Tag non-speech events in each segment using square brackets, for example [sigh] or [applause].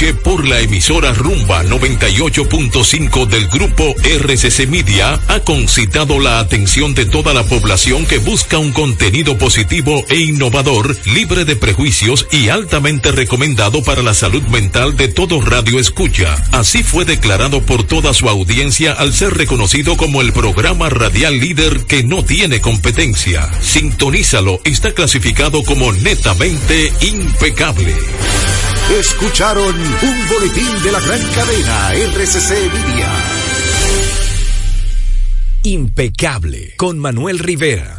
escuche por la emisora Rumba 98.5 del grupo RCC Media ha concitado la atención de toda la población que busca un contenido positivo e innovador, libre de prejuicios y altamente recomendado para la salud mental de todo radio escucha. Así fue declarado por toda su audiencia al ser reconocido como el programa radial líder que no tiene competencia. Sintonízalo, está clasificado como netamente impecable. Escucharon un boletín de la gran cadena RCC Media. Impecable con Manuel Rivera.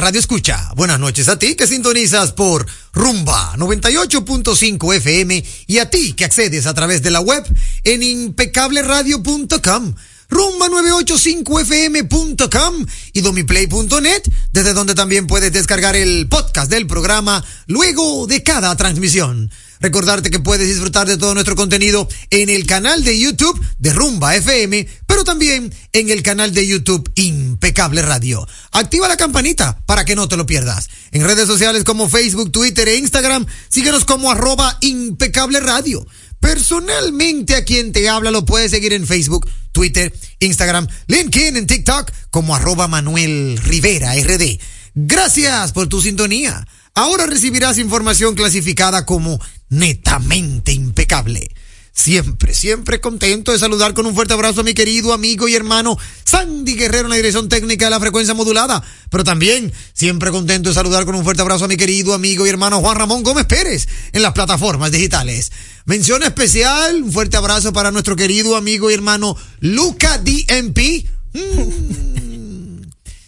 Radio Escucha. Buenas noches a ti que sintonizas por Rumba 98.5 FM y a ti que accedes a través de la web en impecableradio.com. Rumba985fm.com y domiplay.net, desde donde también puedes descargar el podcast del programa luego de cada transmisión. Recordarte que puedes disfrutar de todo nuestro contenido en el canal de YouTube de Rumba FM, pero también en el canal de YouTube Impecable Radio. Activa la campanita para que no te lo pierdas. En redes sociales como Facebook, Twitter e Instagram, síguenos como arroba Impecable Radio. Personalmente a quien te habla lo puedes seguir en Facebook, Twitter, Instagram, LinkedIn, en TikTok como arroba Manuel Rivera RD. Gracias por tu sintonía. Ahora recibirás información clasificada como netamente impecable. Siempre, siempre contento de saludar con un fuerte abrazo a mi querido amigo y hermano Sandy Guerrero en la dirección técnica de la frecuencia modulada. Pero también siempre contento de saludar con un fuerte abrazo a mi querido amigo y hermano Juan Ramón Gómez Pérez en las plataformas digitales. Mención especial, un fuerte abrazo para nuestro querido amigo y hermano Luca DMP. Mm.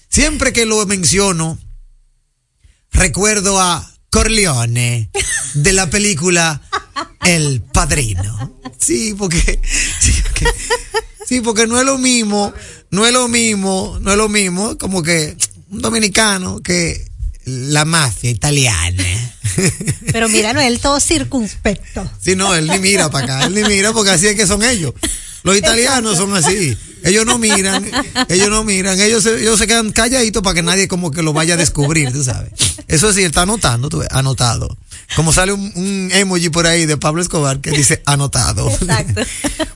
Siempre que lo menciono, recuerdo a Corleone de la película El Padrino. Sí, porque, sí, porque, sí, porque no es lo mismo, no es lo mismo, no es lo mismo como que un dominicano que la mafia italiana. Pero mira, no, él todo circunspecto. Sí, no, él ni mira para acá, él ni mira porque así es que son ellos. Los italianos son así. Ellos no miran, ellos no miran, ellos se, ellos se quedan calladitos para que nadie como que lo vaya a descubrir, tú sabes. Eso sí, él está anotando, tú ves, anotado. Como sale un, un emoji por ahí de Pablo Escobar que dice [laughs] anotado. Exacto. [laughs]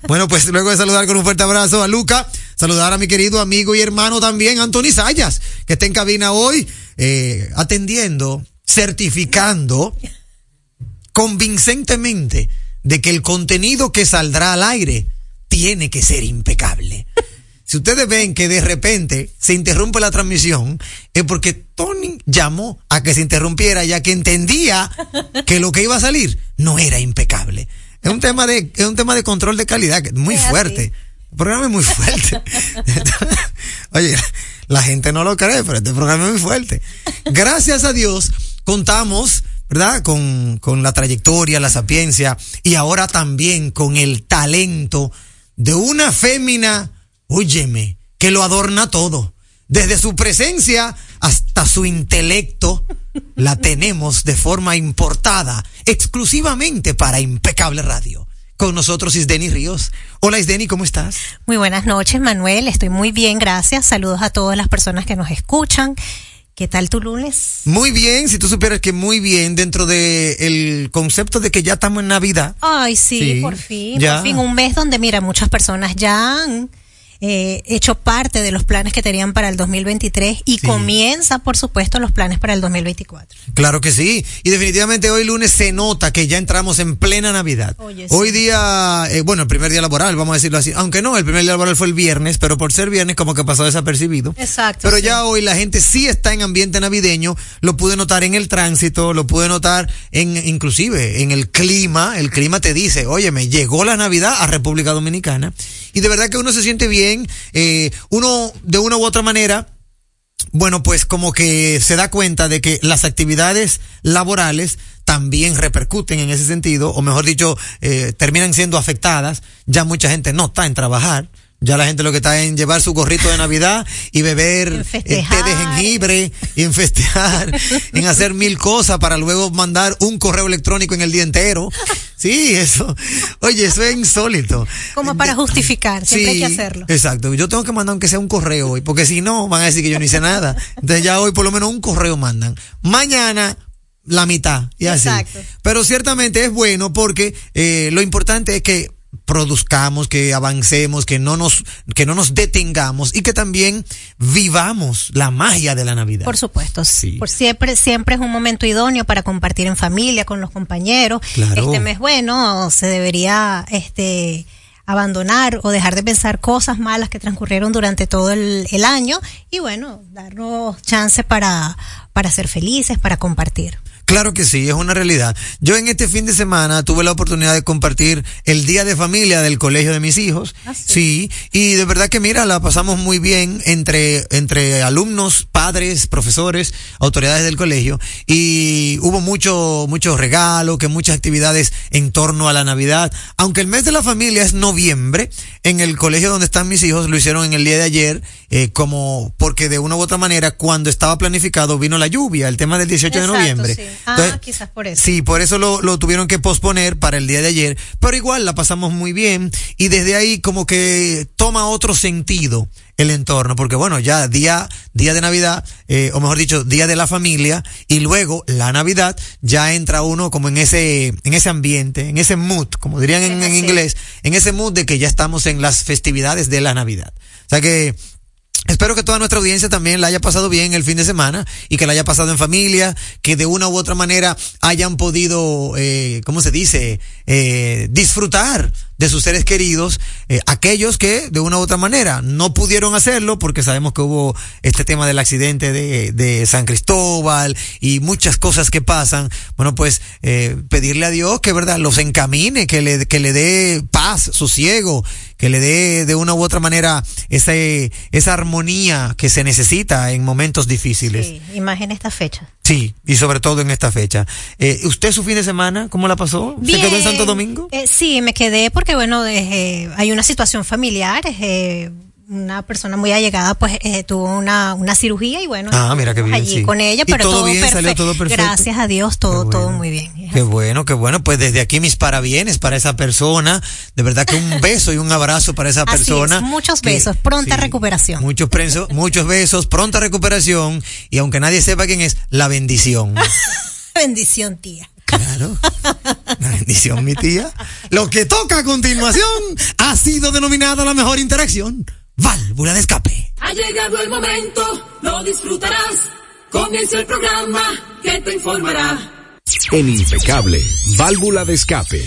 Bueno, pues luego de saludar con un fuerte abrazo a Luca, saludar a mi querido amigo y hermano también, Anthony Sayas, que está en cabina hoy, eh, atendiendo, certificando convincentemente de que el contenido que saldrá al aire tiene que ser impecable. Si ustedes ven que de repente se interrumpe la transmisión, es porque Tony llamó a que se interrumpiera ya que entendía que lo que iba a salir no era impecable. Es un tema de, es un tema de control de calidad muy fuerte. El programa es muy fuerte. [laughs] Oye, la gente no lo cree, pero este programa es muy fuerte. Gracias a Dios, contamos, ¿verdad? Con, con la trayectoria, la sapiencia y ahora también con el talento de una fémina, óyeme, que lo adorna todo. Desde su presencia hasta su intelecto, la tenemos de forma importada, exclusivamente para Impecable Radio. Con nosotros Isdeni Ríos. Hola Isdeni, ¿cómo estás? Muy buenas noches, Manuel. Estoy muy bien, gracias. Saludos a todas las personas que nos escuchan. ¿Qué tal tu lunes? Muy bien, si tú supieras que muy bien dentro de el concepto de que ya estamos en Navidad. Ay, sí, Sí, por fin, ya. por fin. Un mes donde, mira, muchas personas ya han eh, hecho parte de los planes que tenían para el 2023 y Sí. comienza, por supuesto, los planes para el 2024. Claro que sí. Y definitivamente hoy lunes se nota que ya entramos en plena Navidad. Oye, sí. Hoy día, eh, bueno, el primer día laboral, vamos a decirlo así. Aunque no, el primer día laboral fue el viernes, pero por ser viernes como que pasó desapercibido. Exacto, Pero sí. ya hoy la gente sí está en ambiente navideño. Lo pude notar en el tránsito, lo pude notar en, inclusive en el clima. El clima te dice, oye, me llegó la Navidad a República Dominicana. Y de verdad que uno se siente bien. eh, uno, de una u otra manera, bueno, pues como que se da cuenta de que las actividades laborales también repercuten en ese sentido, o mejor dicho, eh, terminan siendo afectadas. Ya mucha gente no está en trabajar. Ya la gente lo que está en llevar su gorrito de Navidad y beber [laughs] eh, té de jengibre y en festejar, en hacer mil cosas para luego mandar un correo electrónico en el día entero. Sí, eso. Oye, eso es insólito. Como para justificar, siempre hay que hacerlo. Exacto. Yo tengo que mandar aunque sea un correo hoy, porque si no, van a decir que yo no hice nada. Entonces ya hoy por lo menos un correo mandan. Mañana la mitad y así. Exacto. Pero ciertamente es bueno porque eh, lo importante es que produzcamos, que avancemos, que no nos, que no nos detengamos y que también vivamos la magia de la Navidad. Por supuesto, Sí. por siempre, siempre es un momento idóneo para compartir en familia, con los compañeros. Claro. Este mes, bueno, se debería, este, abandonar o dejar de pensar cosas malas que transcurrieron durante todo el, el año y bueno, darnos chance para, para ser felices, para compartir. Claro que sí, es una realidad. Yo en este fin de semana tuve la oportunidad de compartir el día de familia del colegio de mis hijos. Ah, sí. sí, y de verdad que mira, la pasamos muy bien entre, entre alumnos, padres, profesores, autoridades del colegio y hubo mucho, mucho regalo, que muchas actividades en torno a la Navidad. Aunque el mes de la familia es noviembre, en el colegio donde están mis hijos lo hicieron en el día de ayer, eh, como porque de una u otra manera cuando estaba planificado vino la lluvia, el tema del 18 de noviembre. sí. Ah, quizás por eso. Sí, por eso lo, lo tuvieron que posponer para el día de ayer, pero igual la pasamos muy bien y desde ahí como que toma otro sentido el entorno, porque bueno, ya día, día de Navidad, eh, o mejor dicho, día de la familia, y luego la Navidad, ya entra uno como en ese, en ese ambiente, en ese mood, como dirían en, en inglés, en ese mood de que ya estamos en las festividades de la Navidad. O sea que Espero que toda nuestra audiencia también la haya pasado bien el fin de semana y que la haya pasado en familia, que de una u otra manera hayan podido, eh, ¿cómo se dice? Eh, disfrutar de sus seres queridos, eh, aquellos que de una u otra manera no pudieron hacerlo porque sabemos que hubo este tema del accidente de, de San Cristóbal y muchas cosas que pasan. Bueno, pues eh, pedirle a Dios que, ¿verdad?, los encamine, que le, que le dé paz, sosiego, que le dé de una u otra manera ese, esa armonía que se necesita en momentos difíciles. Sí, y más en esta fecha. Sí, y sobre todo en esta fecha. Eh, ¿Usted su fin de semana, cómo la pasó? ¿Se quedó en Santo Domingo? Eh, sí, me quedé porque, bueno, eh, hay una situación familiar. eh, una persona muy allegada, pues, eh, tuvo una, una cirugía y, bueno, Ah, mira qué bien, allí sí. con ella, ¿Y pero todo todo, bien? ¿Salió perfecto. todo perfecto? Gracias a Dios, todo, todo muy bien. Qué bueno, qué bueno. Pues desde aquí mis parabienes para esa persona. De verdad que un [laughs] beso y un abrazo para esa Así persona. es, muchos que- besos, pronta recuperación. Muchos, [laughs] muchos besos, pronta recuperación. Y aunque nadie sepa quién es, la bendición. [laughs] Bendición, tía. Claro. La bendición, mi tía. Lo que toca a continuación ha sido denominada la mejor interacción. Válvula de escape. Ha llegado el momento, lo disfrutarás. Comienza el programa que te informará. En Impecable, válvula de escape.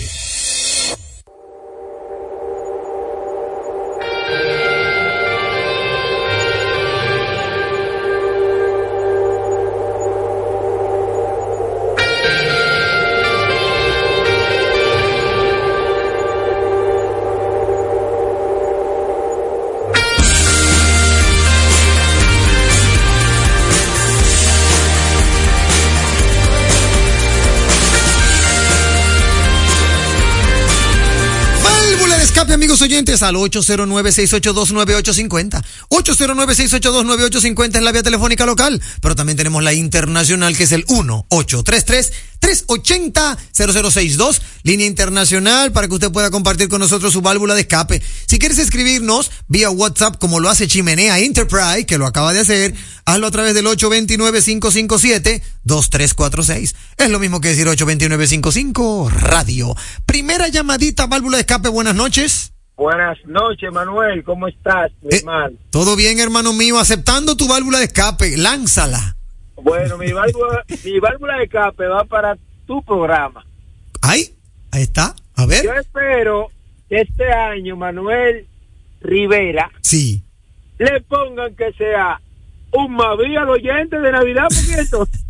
Oyentes, al 809-682-9850. 809-682-9850 es la vía telefónica local, pero también tenemos la internacional que es el 1-833-380-0062, línea internacional para que usted pueda compartir con nosotros su válvula de escape. Si quieres escribirnos vía WhatsApp como lo hace Chimenea Enterprise, que lo acaba de hacer, hazlo a través del 829-557-2346. Es lo mismo que decir 829-55 Radio. Primera llamadita, válvula de escape, buenas noches. Buenas noches, Manuel. ¿Cómo estás, mi Eh, hermano? Todo bien, hermano mío, aceptando tu válvula de escape, lánzala. Bueno, mi válvula, [laughs] mi válvula de escape va para tu programa. Ahí, ahí está. A ver. Yo espero que este año Manuel Rivera Sí. le pongan que sea un Maví al oyente de Navidad, porque entonces,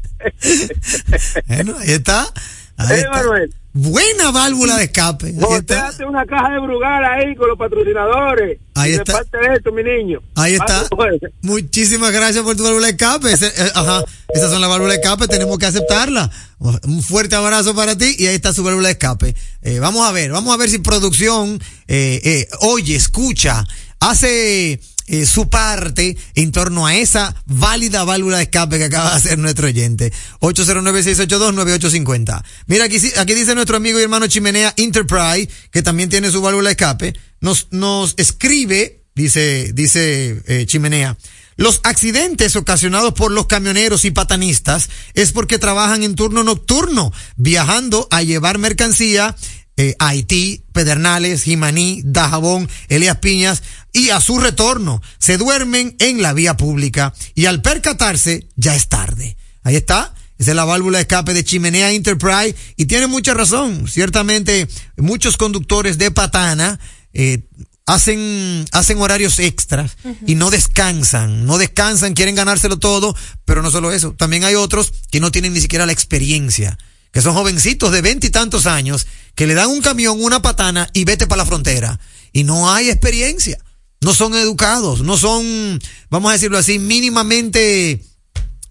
[laughs] Bueno, ahí está. Ahí eh, está. Manuel, Buena válvula de escape. Está. hace una caja de Brugal ahí con los patrocinadores. Ahí Y de está. parte de esto, mi niño. Ahí está. Pues. Muchísimas gracias por tu válvula de escape. Ese- eh, ajá. Esas son las válvulas de escape, tenemos que aceptarla. Un fuerte abrazo para ti y ahí está su válvula de escape. Eh, vamos a ver, vamos a ver si producción eh, oye, escucha, hace eh, su parte en torno a esa válida válvula de escape que acaba de hacer nuestro oyente. 809-682-9850. Mira, aquí, aquí dice nuestro amigo y hermano Chimenea Enterprise, que también tiene su válvula de escape, nos, nos escribe, dice, dice eh, Chimenea, los accidentes ocasionados por los camioneros y patanistas es porque trabajan en turno nocturno, viajando a llevar mercancía eh, Haití, Pedernales, Jimaní, Dajabón, Elías Piñas y a su retorno se duermen en la vía pública y al percatarse ya es tarde. Ahí está. Esa es la válvula de escape de Chimenea Enterprise y tiene mucha razón. Ciertamente muchos conductores de patana eh, hacen, hacen horarios extras y no descansan, no descansan, quieren ganárselo todo, pero no solo eso, también hay otros que no tienen ni siquiera la experiencia, que son jovencitos de veinte y tantos años, que le dan un camión, una patana y vete para la frontera. Y no hay experiencia, no son educados, no son, vamos a decirlo así, mínimamente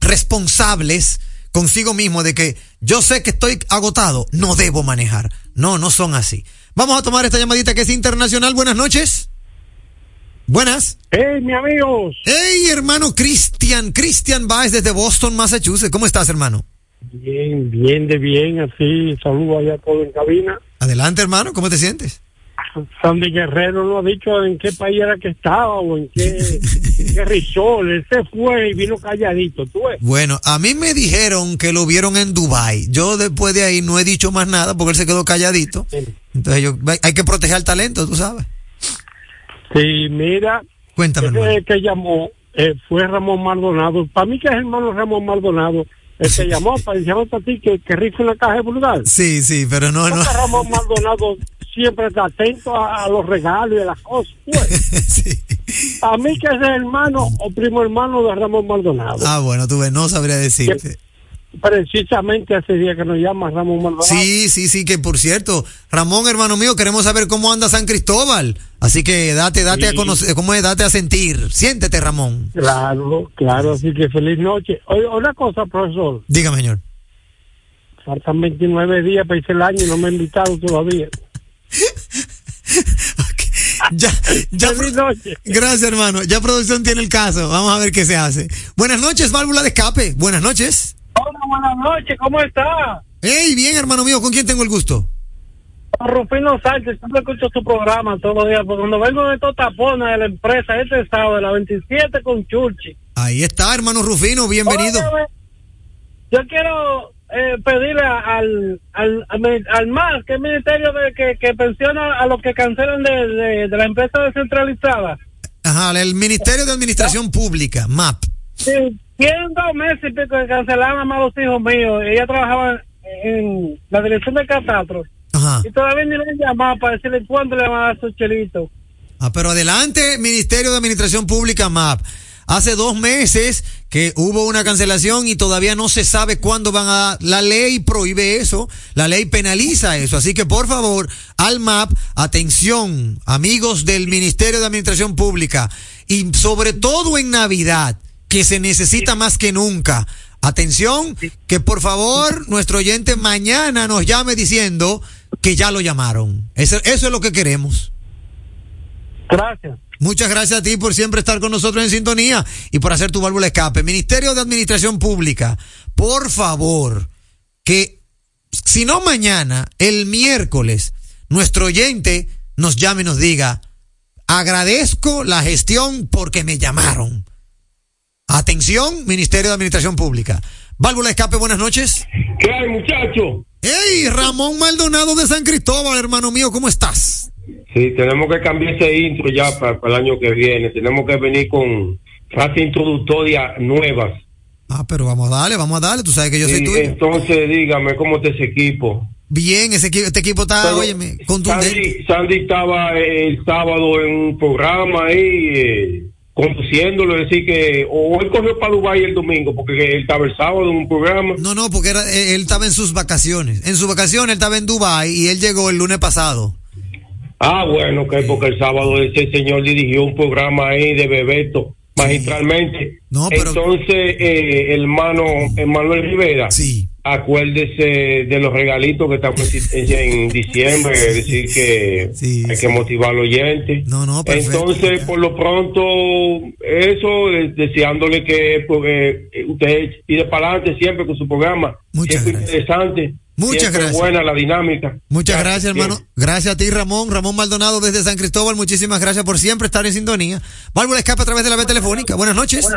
responsables consigo mismo de que yo sé que estoy agotado, no debo manejar. No, no son así. Vamos a tomar esta llamadita que es internacional. Buenas noches. Buenas. Hey, mi amigos. Hey, hermano Cristian, Cristian Baez desde Boston, Massachusetts. ¿Cómo estás, hermano? Bien, bien de bien, así, saludo allá todo en cabina. Adelante, hermano, ¿cómo te sientes? Sandy Guerrero no ha dicho en qué país era que estaba o en qué, qué resort. Él se fue y vino calladito, tú ves. Bueno, a mí me dijeron que lo vieron en Dubai. Yo después de ahí no he dicho más nada porque él se quedó calladito. Entonces yo, hay que proteger al talento, tú sabes. Sí, mira, Cuéntame, ese que llamó eh, fue Ramón Maldonado. Para mí que es hermano Ramón Maldonado. El que llamó para decirme a ti que, que rico en la caja de vulgar. Sí, sí, pero no, no. Ramón Maldonado siempre está atento a, a los regalos y a las cosas. pues. [laughs] sí. A mí que es hermano o primo hermano de Ramón Maldonado. Ah, bueno, tú ves, no sabría decirte. Precisamente hace día que nos llama Ramón Maldonado. Sí, sí, sí, que por cierto, Ramón, hermano mío, queremos saber cómo anda San Cristóbal. Así que date, date a conocer, cómo es, date a sentir. Siéntete, Ramón. Claro, claro, así que feliz noche. Oye, una cosa, profesor, Dígame, señor. faltan 29 días para irse el año y no me han invitado todavía. [laughs] Ya, ya, Feliz noche. gracias, hermano. Ya producción tiene el caso. Vamos a ver qué se hace. Buenas noches, válvula de escape. Buenas noches. Hola, buenas noches, ¿cómo está? Hey, bien, hermano mío, ¿con quién tengo el gusto? Rufino Sánchez, siempre escucho tu programa todos los días, porque cuando vengo de estos tapones de la empresa, este sábado de la 27 con Churchi. Ahí está, hermano Rufino, bienvenido. Óyeme, Yo quiero eh, pedirle al, al, al, al MAS, que es el ministerio de, que, que pensiona a los que cancelan de, de, de la empresa descentralizada. Ajá, el Ministerio de Administración Pública, MAP. Sí, tienen dos meses y pico que cancelaron a más los hijos míos. Ella trabajaba en la dirección de catastro. Ajá. Y todavía ni le han llamado para decirle cuándo le van a dar su chelito. Ah, pero adelante, Ministerio de Administración Pública, MAP. Hace dos meses que hubo una cancelación y todavía no se sabe cuándo van a... La ley prohíbe eso, la ley penaliza eso. Así que por favor, al MAP, atención, amigos del Ministerio de Administración Pública, y sobre todo en Navidad, que se necesita más que nunca. Atención, que por favor nuestro oyente mañana nos llame diciendo que ya lo llamaron. Eso, eso es lo que queremos. Gracias. Muchas gracias a ti por siempre estar con nosotros en sintonía y por hacer tu válvula escape. Ministerio de Administración Pública, por favor, que si no mañana, el miércoles, nuestro oyente nos llame y nos diga, agradezco la gestión porque me llamaron. Atención, Ministerio de Administración Pública. Válvula escape, buenas noches. ¿Qué hay, muchacho? Hey, Ramón Maldonado de San Cristóbal, hermano mío, ¿cómo estás? Sí, tenemos que cambiar ese intro ya para, para el año que viene. Tenemos que venir con frases introductorias nuevas. Ah, pero vamos a darle, vamos a darle, tú sabes que yo soy tuyo. entonces, dígame, ¿cómo está ese equipo? Bien, ese equipo, este equipo está, óyeme, contundente. Sandy, Sandy estaba el sábado en un programa ahí eh, conduciéndolo, es decir que o él cogió para Dubái el domingo porque él estaba el sábado en un programa. No, no, porque era, eh, él estaba en sus vacaciones. En sus vacaciones él estaba en Dubai y él llegó el lunes pasado. Ah, bueno, que porque el sábado ese señor dirigió un programa ahí de Bebeto magistralmente. No, pero- Entonces, eh, hermano Manuel Rivera, Sí. Acuérdese de los regalitos que estamos en, [laughs] en diciembre, es decir que Sí, hay sí. que motivar al oyente. No, no, perfecto. Entonces, por lo pronto, eso, eh, deseándole que pues, eh, usted tire para adelante siempre con su programa. Muchas Siempre gracias. interesante. Muchas siempre gracias. buena la dinámica. Muchas gracias, hermano. Bien. Gracias a ti, Ramón. Ramón Maldonado desde San Cristóbal. Muchísimas gracias por siempre estar en sintonía. Válvula escape a través de la vía telefónica. Buenas noches.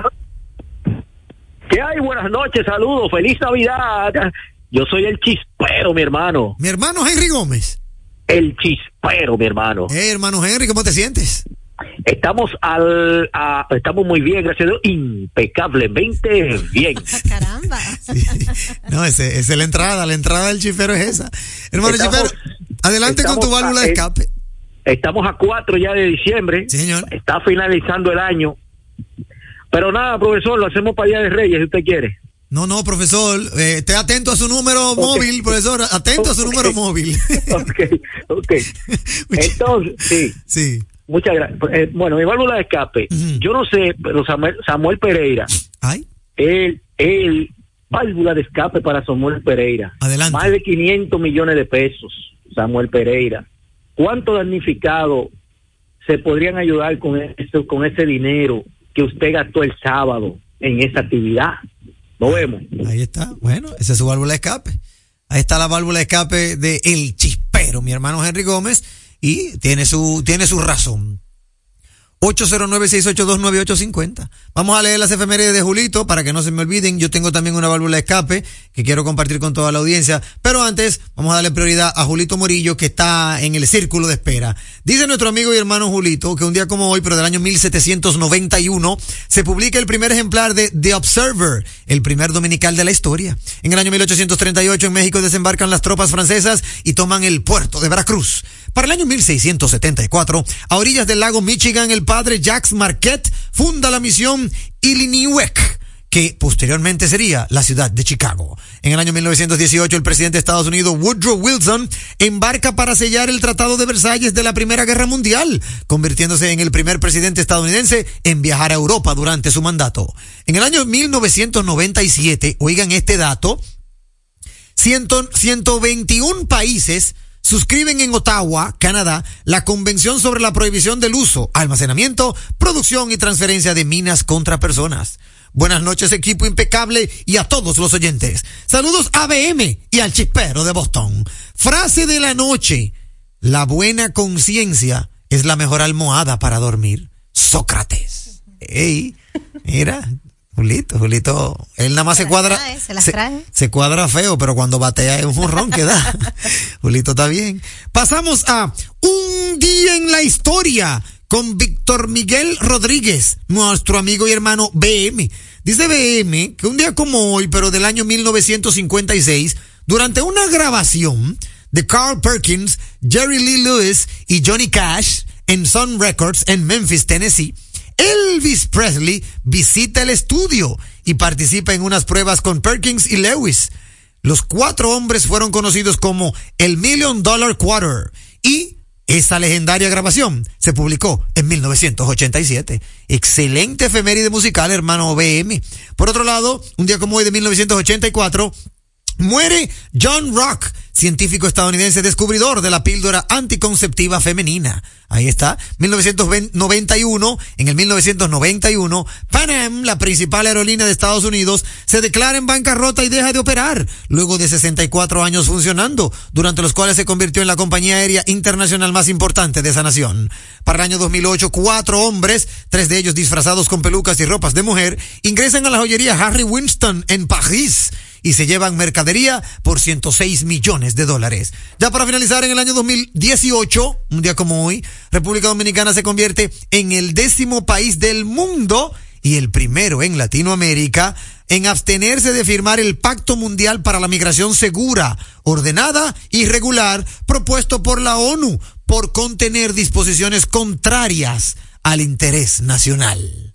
¿Qué hay? Buenas noches, saludos, feliz Navidad. Yo soy el chispero, mi hermano. Mi hermano Henry Gómez. El chispero, mi hermano. Hey, hermano Henry, ¿cómo te sientes? Estamos al, a- estamos muy bien, gracias a Dios, impecablemente bien. [laughs] Caramba. No, ese, esa es la entrada. La entrada del chifero es esa. Hermano Estamos- chifero, adelante con tu válvula a- de eh, escape. Estamos a 4 ya de diciembre. Sí, señor. Está finalizando el año. Pero nada, profesor, lo hacemos para Día de Reyes, si usted quiere. No, no, profesor, eh, esté atento a su número móvil, profesor, atento a su número móvil. [laughs] ok, ok. [laughs] Entonces, sí. sí. Muchas gracias. Eh, bueno, mi válvula de escape, yo no sé, pero Samuel, Samuel Pereira, Ay, él, él, válvula de escape para Samuel Pereira. Adelante. Más de 500 millones de pesos, Samuel Pereira. ¿Cuántos damnificados se podrían ayudar con eso, con ese dinero que usted gastó el sábado en esa actividad? Lo vemos. ahí está. Bueno, esa es su válvula de escape. Ahí está la válvula de escape de El Chispero, mi hermano Henry Gómez, y tiene su, tiene su razón. 809-682-9850. Vamos a leer las efemérides de Julito para que no se me olviden. Yo tengo también una válvula de escape que quiero compartir con toda la audiencia. Pero antes, vamos a darle prioridad a Julito Morillo que está en el círculo de espera. Dice nuestro amigo y hermano Julito que un día como hoy, pero del año 1791, se publica el primer ejemplar de The Observer, el primer dominical de la historia. En el año 1838 en México desembarcan las tropas francesas y toman el puerto de Veracruz. Para el año 1674, a orillas del lago Michigan, el padre Jacques Marquette funda la misión Illiniwek que posteriormente sería la ciudad de Chicago. En el año 1918, el presidente de Estados Unidos, Woodrow Wilson, embarca para sellar el Tratado de Versalles de la Primera Guerra Mundial, convirtiéndose en el primer presidente estadounidense en viajar a Europa durante su mandato. En el año 1997, oigan este dato, 100 121 países suscriben en Ottawa, Canadá, la Convención sobre la Prohibición del Uso, Almacenamiento, Producción y Transferencia de Minas contra Personas. Buenas noches, equipo impecable y a todos los oyentes. Saludos a BM y al chispero de Boston. Frase de la noche. La buena conciencia es la mejor almohada para dormir. Sócrates. Ey, mira, Julito, Julito, él nada más se, las cuadra. trae, se las trae. se cuadra feo, pero cuando batea es un jorrón que da. [laughs] Julito está bien. Pasamos a un día en la historia con Víctor Miguel Rodríguez, nuestro amigo y hermano BM. Dice BM que un día como hoy, pero del año 1956, durante una grabación de Carl Perkins, Jerry Lee Lewis y Johnny Cash en Sun Records en Memphis, Tennessee, Elvis Presley visita el estudio y participa en unas pruebas con Perkins y Lewis. Los cuatro hombres fueron conocidos como el Million Dollar Quarter y esa legendaria grabación se publicó en 1987. Excelente efeméride musical, hermano BM. Por otro lado, un día como hoy de 1984, muere John Rock, científico estadounidense descubridor de la píldora anticonceptiva femenina. Ahí está, 1991. En el 1991, Pan Am, la principal aerolínea de Estados Unidos, se declara en bancarrota y deja de operar, luego de 64 años funcionando, durante los cuales se convirtió en la compañía aérea internacional más importante de esa nación. Para el año 2008, cuatro hombres, tres de ellos disfrazados con pelucas y ropas de mujer, ingresan a la joyería Harry Winston en París y se llevan mercadería por 106 millones de dólares. Ya para finalizar, en el año 2018, un día como hoy, República Dominicana se convierte en el décimo país del mundo y el primero en Latinoamérica en abstenerse de firmar el Pacto Mundial para la Migración Segura, Ordenada y Regular propuesto por la ONU por contener disposiciones contrarias al interés nacional.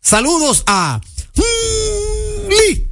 Saludos a Lito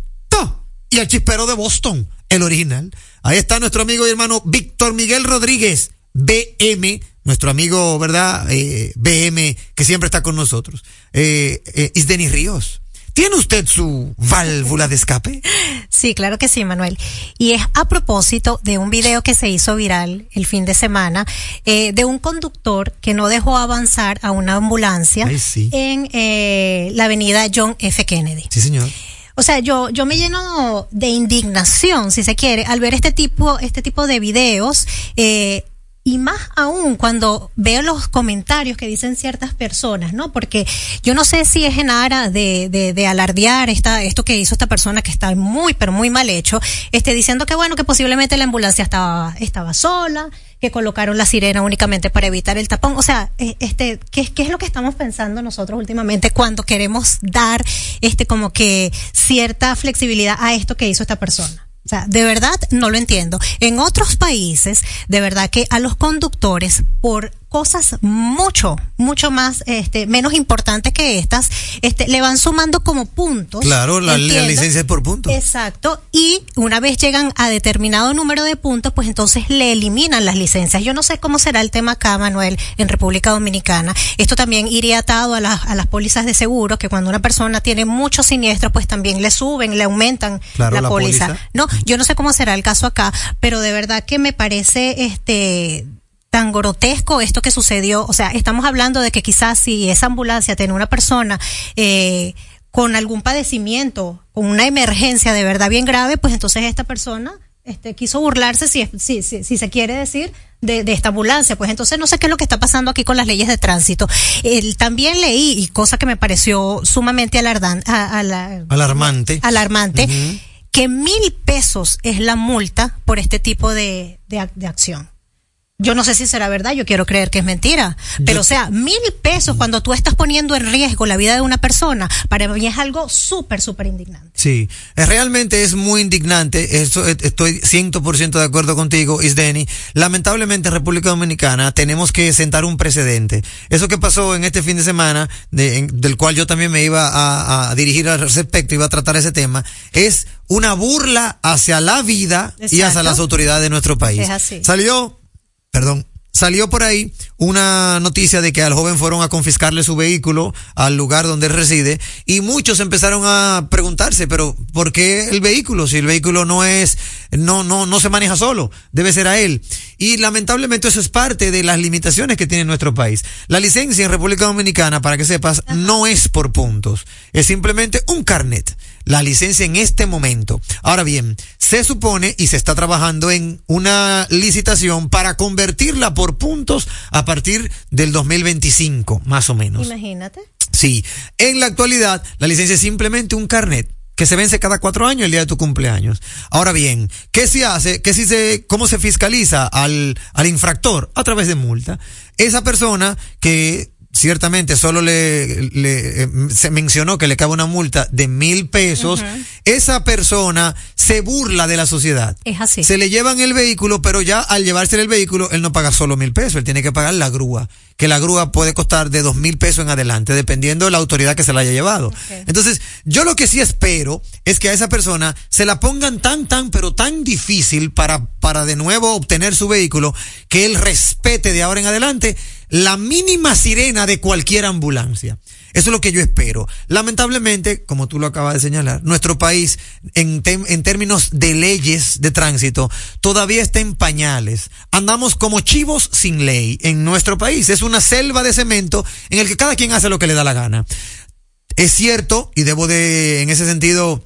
y al chispero de Boston, el original. Ahí está nuestro amigo y hermano Víctor Miguel Rodríguez, BM, nuestro amigo, ¿verdad? Eh, BM, que siempre está con nosotros. Eh, eh, Ríos. ¿Tiene usted su válvula de escape? [laughs] Sí, claro que sí, Manuel. Y es a propósito de un video que se hizo viral el fin de semana eh, de un conductor que no dejó avanzar a una ambulancia Ay, sí. en eh, la avenida John F. Kennedy. Sí, señor. O sea, yo, yo me lleno de indignación, si se quiere, al ver este tipo, este tipo de videos, eh, y más aún cuando veo los comentarios que dicen ciertas personas, ¿no? Porque yo no sé si es en ara de, de, de alardear esta, esto que hizo esta persona que está muy, pero muy mal hecho, este, diciendo que bueno, que posiblemente la ambulancia estaba, estaba sola, que colocaron la sirena únicamente para evitar el tapón. O sea, eh, este, ¿qué, ¿qué es lo que estamos pensando nosotros últimamente cuando queremos dar, este, como que cierta flexibilidad a esto que hizo esta persona? O sea, de verdad no lo entiendo. En otros países, de verdad que a los conductores, por cosas mucho, mucho más, este, menos importantes que estas, este, le van sumando como puntos. Claro, la, la licencia es por punto. Exacto. Y una vez llegan a determinado número de puntos, pues entonces le eliminan las licencias. Yo no sé cómo será el tema acá, Manuel, en República Dominicana. Esto también iría atado a, las a las pólizas de seguro, que cuando una persona tiene muchos siniestros, pues también le suben, le aumentan Claro, la, la póliza. póliza. No, yo no sé cómo será el caso acá, pero de verdad que me parece este tan grotesco esto que sucedió. O sea, estamos hablando de que quizás si esa ambulancia tiene una persona eh, con algún padecimiento, con una emergencia de verdad bien grave, pues entonces esta persona este, quiso burlarse, si, si, si, si se quiere decir, de, de, esta ambulancia. Pues entonces no sé qué es lo que está pasando aquí con las leyes de tránsito. También leí, y cosa que me pareció sumamente alardan, a, a la, Alarmante. alarmante, que mil pesos es la multa por este tipo de, de, ac- de acción. Yo no sé si será verdad, yo quiero creer que es mentira. Pero Yo- o sea, mil pesos cuando tú estás poniendo en riesgo la vida de una persona, para mí es algo súper, súper indignante. Sí, eh, realmente es muy indignante, eso eh, estoy 100% de acuerdo contigo, Isdeni. Lamentablemente en República Dominicana tenemos que sentar un precedente. Eso que pasó en este fin de semana, de- en- del cual yo también me iba a, a dirigir al respecto, iba a tratar ese tema, es una burla hacia la vida y hacia las autoridades de nuestro país. Es así. Salió, perdón, salió por ahí una noticia de que al joven fueron a confiscarle su vehículo al lugar donde él reside y muchos empezaron a preguntarse, pero ¿por qué el vehículo? Si el vehículo no es, no, no, no se maneja solo, debe ser a él. Y lamentablemente eso es parte de las limitaciones que tiene nuestro país. La licencia en República Dominicana, para que sepas, no es por puntos, es simplemente un carnet la licencia en este momento. Ahora bien, se supone y se está trabajando en una licitación para convertirla por puntos a partir del 2025, más o menos. Imagínate. Sí, en la actualidad la licencia es simplemente un carnet que se vence cada cuatro años el día de tu cumpleaños. Ahora bien, ¿qué se hace? ¿Qué si se, cómo se fiscaliza al, al infractor? A través de multa. Esa persona que ciertamente solo le, le eh, se mencionó que le cabe una multa de mil pesos, esa persona se burla de la sociedad. Es así. Se le llevan el vehículo, pero ya al llevarse el vehículo, él no paga solo mil pesos, él tiene que pagar la grúa, que la grúa puede costar de dos mil pesos en adelante, dependiendo de la autoridad que se la haya llevado. Entonces, yo lo que sí espero es que a esa persona se la pongan tan, tan, pero tan difícil para, para de nuevo obtener su vehículo, que él respete de ahora en adelante la mínima sirena de cualquier ambulancia. Eso es lo que yo espero. Lamentablemente, como tú lo acabas de señalar, nuestro país, en, en términos de leyes de tránsito, todavía está en pañales. Andamos como chivos sin ley en nuestro país. Es una selva de cemento en el que cada quien hace lo que le da la gana. Es cierto, y debo de, en ese sentido,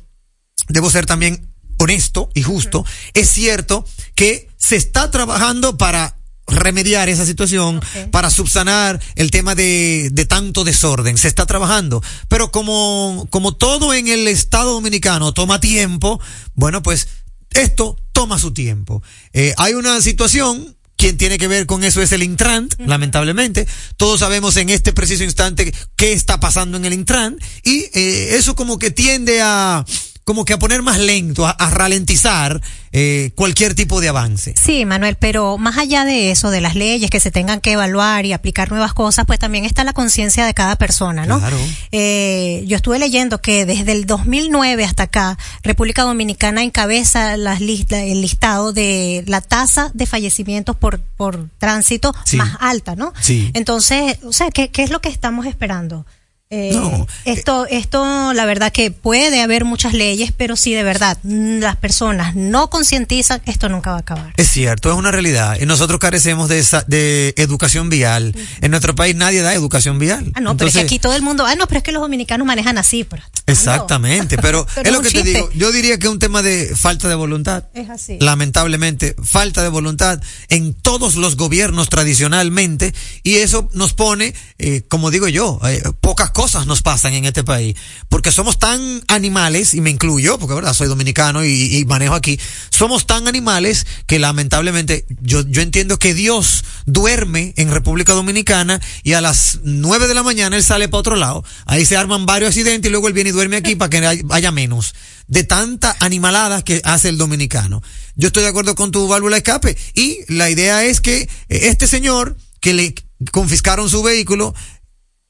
debo ser también honesto y justo, es cierto que se está trabajando para remediar esa situación, para subsanar el tema de, de tanto desorden. Se está trabajando. Pero como, como todo en el Estado Dominicano toma tiempo, bueno, pues esto toma su tiempo. Eh, hay una situación quien tiene que ver con eso es el Intran, lamentablemente. Todos sabemos en este preciso instante qué está pasando en el Intran y eh, eso como que tiende a como que a poner más lento, a, a ralentizar eh, cualquier tipo de avance. Sí, Manuel, pero más allá de eso, de las leyes que se tengan que evaluar y aplicar nuevas cosas, pues también está la conciencia de cada persona, ¿no? Claro. Eh, yo estuve leyendo que desde el 2009 hasta acá, República Dominicana encabeza las lis- la- el listado de la tasa de fallecimientos por, por tránsito Sí. más alta, ¿no? Sí. Entonces, o sea, ¿qué, qué es lo que estamos esperando? Eh, No, esto, esto, la verdad que puede haber muchas leyes, pero si de verdad mm, las personas no concientizan, esto nunca va a acabar. Es cierto, es una realidad. Y nosotros carecemos de esa, de educación vial. En nuestro país nadie da educación vial. Ah, no, pero es que aquí todo el mundo, ah, no, pero es que los dominicanos manejan así. Pero, Exactamente, pero, [laughs] Pero es lo que te digo. Yo diría que es un tema de falta de voluntad. Es así. Lamentablemente, falta de voluntad en todos los gobiernos tradicionalmente y eso nos pone, eh, como digo yo, eh, pocas cosas nos pasan en este país porque somos tan animales y me incluyo porque verdad soy dominicano y, manejo aquí, somos tan animales que lamentablemente yo yo entiendo que Dios duerme en República Dominicana y a las nueve de la mañana él sale para otro lado, ahí se arman varios accidentes y luego él viene y duerme aquí para que hay- haya menos de tanta animalada que hace el dominicano. Yo estoy de acuerdo con tu válvula escape y la idea es que este señor que le confiscaron su vehículo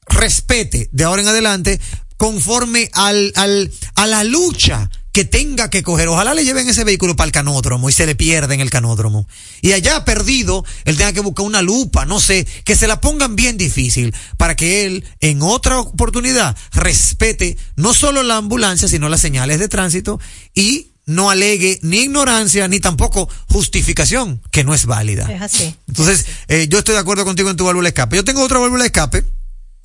respete de ahora en adelante conforme al, al, a la lucha que tenga que coger. Ojalá le lleven ese vehículo para el canódromo y se le pierda en el canódromo. Y allá perdido, él tenga que buscar una lupa, no sé, que se la pongan bien difícil para que él en otra oportunidad respete no solo la ambulancia, sino las señales de tránsito y no alegue ni ignorancia ni tampoco justificación que no es válida. Es así. Entonces, eh, yo estoy de acuerdo contigo en tu válvula de escape. Yo tengo otra válvula de escape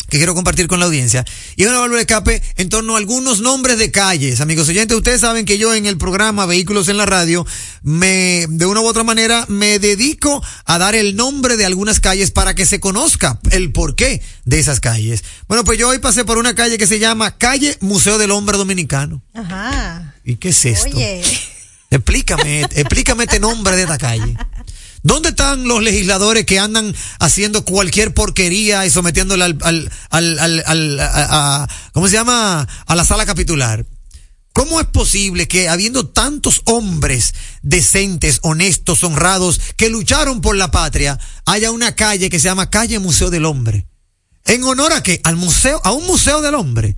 que quiero compartir con la audiencia. Y es una válvula de escape en torno a algunos nombres de calles. Amigos oyentes, ustedes saben que yo en el programa Vehículos en la Radio, me, de una u otra manera, me dedico a dar el nombre de algunas calles para que se conozca el porqué de esas calles. Bueno, pues yo hoy pasé por una calle que se llama Calle Museo del Hombre Dominicano. Ajá. ¿Y qué es esto? Oye. Explícame, explícame este nombre de esta calle. ¿Dónde están los legisladores que andan haciendo cualquier porquería y sometiéndola al, al, al, al- al- a, a- ¿cómo se llama? A la sala capitular. ¿Cómo es posible que habiendo tantos hombres decentes, honestos, honrados, que lucharon por la patria, haya una calle que se llama Calle Museo del Hombre? ¿En honor a qué? Al museo, a un museo del hombre.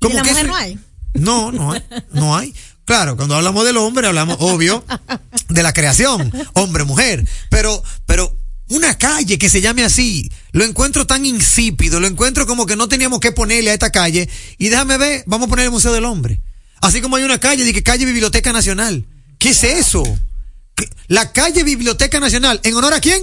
¿Y de la que mujer eso- no hay? no, no hay, no hay. Claro, cuando hablamos del hombre, hablamos, obvio, [laughs] de la creación, hombre, mujer. Pero, pero, una calle que se llame así, lo encuentro tan insípido, lo encuentro como que no teníamos que ponerle a esta calle. Y déjame ver, vamos a poner el Museo del Hombre. Así como hay una calle, de que calle Biblioteca Nacional. ¿Qué es eso? ¿Qué? La calle Biblioteca Nacional, ¿en honor a quién?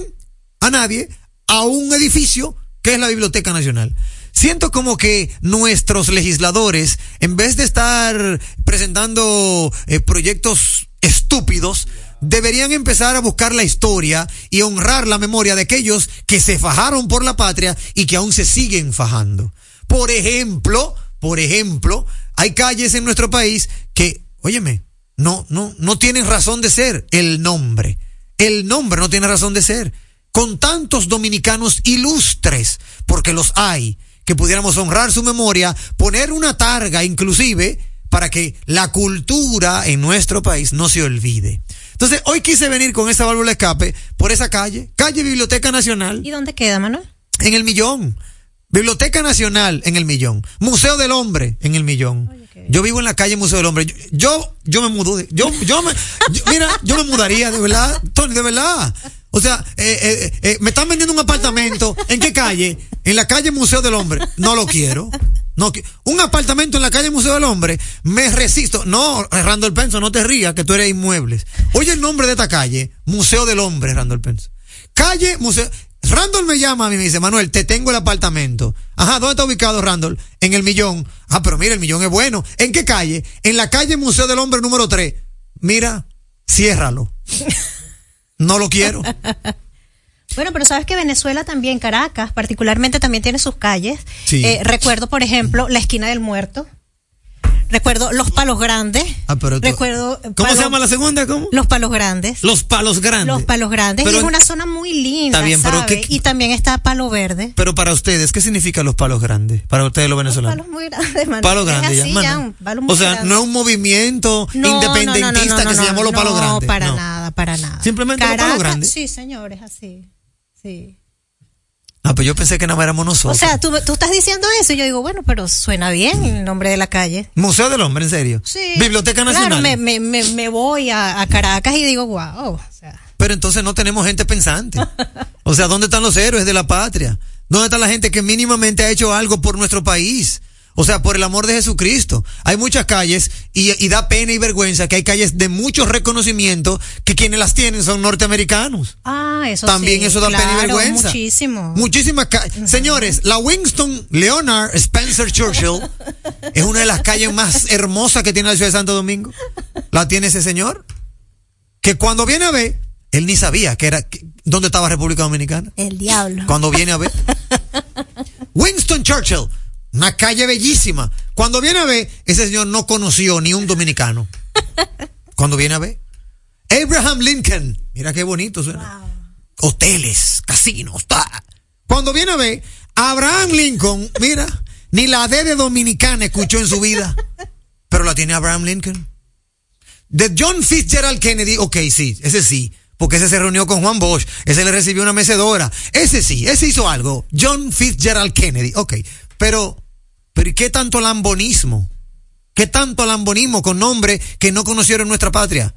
A nadie, a un edificio que es la Biblioteca Nacional. Siento como que nuestros legisladores, en vez de estar presentando eh, proyectos estúpidos, deberían empezar a buscar la historia y honrar la memoria de aquellos que se fajaron por la patria y que aún se siguen fajando. Por ejemplo, por ejemplo, hay calles en nuestro país que, óyeme, no, no, no tienen razón de ser el nombre. El nombre no tiene razón de ser. Con tantos dominicanos ilustres, porque los hay, que pudiéramos honrar su memoria, poner una targa inclusive para que la cultura en nuestro país no se olvide. Entonces, hoy quise venir con esa válvula de escape por esa calle, calle Biblioteca Nacional, ¿Y dónde queda, Manuel? en el millón. Biblioteca Nacional en el millón. Museo del Hombre en el millón. Yo vivo en la calle Museo del Hombre. Yo, yo, yo me mudo. yo, yo me, yo- mira, yo me mudaría, de verdad, Tony, de verdad. O sea, eh, eh, eh, me están vendiendo un apartamento. ¿En qué calle? En la calle Museo del Hombre. No lo quiero. No, un apartamento en la calle Museo del Hombre, me resisto. No, Randall Penso, no te rías, que tú eres inmuebles. Oye el nombre de esta calle, Museo del Hombre, Randall Penso. Calle Museo. Randall me llama a mí y me dice, Manuel, te tengo el apartamento. Ajá, ¿dónde está ubicado Randall? En el millón. Ah, pero mira, el millón es bueno. ¿En qué calle? En la calle Museo del Hombre número 3. Mira, ciérralo. [laughs] No lo quiero. [laughs] Bueno, pero sabes que Venezuela también, Caracas, particularmente también tiene sus calles. Sí. Eh, recuerdo, por ejemplo, la esquina del muerto. Recuerdo los palos grandes. Ah, pero tú- Recuerdo. eh, ¿Cómo se llama la segunda? ¿Cómo? Los palos grandes. Los palos grandes. Los palos grandes. Pero y es una zona muy linda, Está bien, pero. ¿qué- Y también está palo verde. Pero para ustedes, ¿qué significan los palos grandes? Para ustedes los venezolanos. Palos muy grandes, man. Palo Es grande, así, ya, ya, mano. un palo muy O sea, grande. no es un movimiento No, independentista no, no, que se llamó los palos no, grandes. para No. nada, para nada. Simplemente los palos grandes. Sí, señores, así. Sí. Ah, pues yo pensé que nada más éramos O nosotros. sea, tú, tú estás diciendo eso y yo digo, bueno, pero suena bien el nombre de la calle. Museo del Hombre, en serio. Sí. Biblioteca Nacional. Claro, me, me, me, me voy a, a Caracas y digo, wow. O sea, Pero entonces no tenemos gente pensante. O sea, ¿dónde están los héroes de la patria? ¿Dónde está la gente que mínimamente ha hecho algo por nuestro país? O sea, por el amor de Jesucristo. Hay muchas calles y, y da pena y vergüenza que hay calles de mucho reconocimiento que quienes las tienen son norteamericanos. ah, eso También sí, eso da pena y vergüenza. Muchísimo. Muchísimas calles. Señores, la Winston Leonard Spencer Churchill [laughs] es una de las calles más hermosas que tiene la ciudad de Santo Domingo. La tiene ese señor. Que cuando viene a ver, él ni sabía que era, que- dónde estaba República Dominicana. el diablo. Cuando viene a ver. [laughs] Winston Churchill, una calle bellísima. Cuando viene a ver, ese señor no conoció ni un dominicano. [laughs] Cuando viene a ver. Abraham Lincoln, mira qué bonito suena. Hoteles, casinos, ta. Cuando viene a ver, Abraham Lincoln, mira, ni la D de dominicana escuchó en su vida. Pero la tiene Abraham Lincoln. De John Fitzgerald Kennedy, ok, sí, ese sí, porque ese se reunió con Juan Bosch, ese le recibió una mecedora, ese sí, ese hizo algo. John Fitzgerald Kennedy, ok, pero, pero ¿y qué tanto lambonismo? ¿Qué tanto lambonismo con nombres que no conocieron nuestra patria?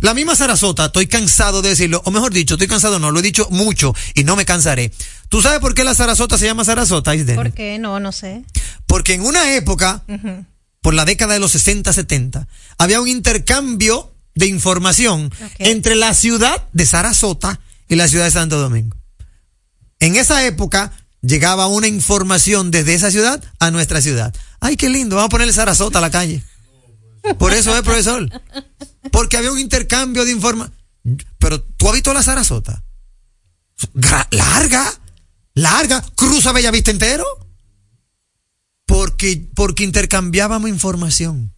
La misma Sarasota, estoy cansado de decirlo, o mejor dicho, estoy cansado, no, lo he dicho mucho y no me cansaré. ¿Tú sabes por qué la Sarasota se llama Sarasota, Isden? ¿Por qué? No, no sé. Porque en una época, por la década de los 60, 70, había un intercambio de información entre la ciudad de Sarasota y la ciudad de Santo Domingo. En esa época llegaba una información desde esa ciudad a nuestra ciudad. Ay, qué lindo, vamos a ponerle Sarasota a la calle. Por eso es, profesor. Porque había un intercambio de información. Pero tú has visto la Sarasota. Larga, larga, cruza Bellavista entero porque, porque intercambiábamos información.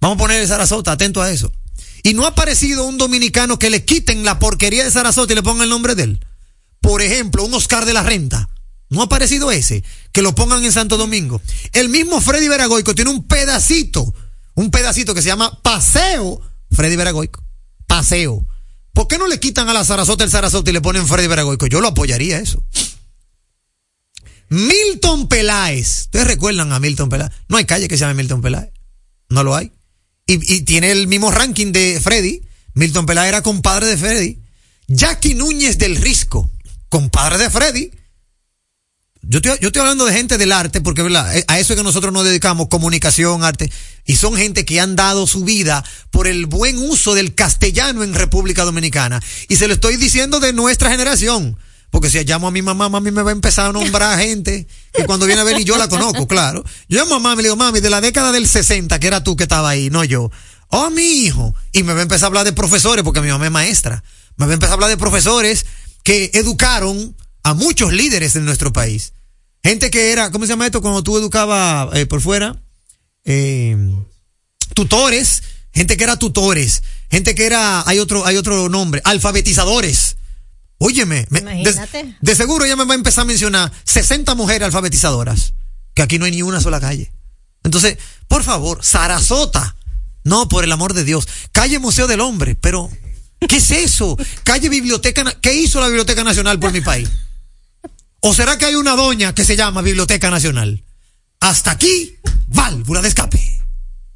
Vamos a poner Sarasota, atento a eso. Y no ha aparecido un dominicano que le quiten la porquería de Sarasota y le pongan el nombre de él. Por ejemplo, un Oscar de la Renta. No ha aparecido ese, que lo pongan en Santo Domingo. El mismo Freddy Veragoico tiene un pedacito, un pedacito que se llama Paseo Freddy Veragoico. Paseo. ¿Por qué no le quitan a la Sarasota el Sarasota y le ponen Freddy Veragoico? Yo lo apoyaría eso. Milton Peláez. ¿Ustedes recuerdan a Milton Peláez? No hay calle que se llame Milton Peláez. No lo hay. Y, y tiene el mismo ranking de Freddy. Milton Peláez era compadre de Freddy. Jackie Núñez del Risco, compadre de Freddy. Yo estoy, yo estoy hablando de gente del arte porque. Eh, a eso es que nosotros nos dedicamos, comunicación, arte. Y son gente que han dado su vida por el buen uso del castellano en República Dominicana. Y se lo estoy diciendo de nuestra generación. Porque si llamo a mi mamá, mami me va a empezar a nombrar gente que cuando viene a ver y yo la conozco, claro. Yo llamo a mami y le digo, mami, de la década del 60, que era tú que estaba ahí, no yo. Oh, mi hijo. Y me va a empezar a hablar de profesores, porque mi mamá es maestra. Me va a empezar a hablar de profesores que educaron a muchos líderes en nuestro país. Gente que era, ¿cómo se llama esto? Cuando tú educabas eh, por fuera, eh, tutores, gente que era tutores, gente que era, hay otro, hay otro nombre, alfabetizadores. Óyeme, me- de, Imagínate. de seguro ella me va a empezar a mencionar 60 mujeres alfabetizadoras, que aquí no hay ni una sola calle. Entonces, por favor, Sarasota, no, por el amor de Dios, calle Museo del Hombre, pero, ¿qué es eso? Calle Biblioteca, ¿qué hizo la Biblioteca Nacional por mi país? ¿O será que hay una doña que se llama Biblioteca Nacional? Hasta aquí, válvula de escape.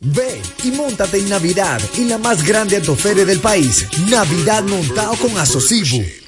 Ve y montate en Navidad en la más grande autoferia del país, Navidad montado con Asocibu,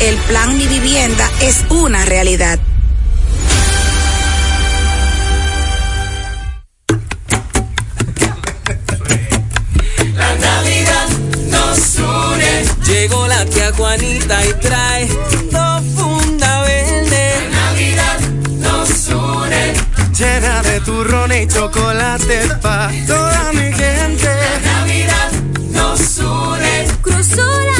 El plan Mi Vivienda es una realidad. La Navidad nos une. Llegó la tía Juanita y trae dos funda verde. La Navidad nos une. Llena de turrón y chocolate pa' toda mi gente. La Navidad nos une. Cruzó la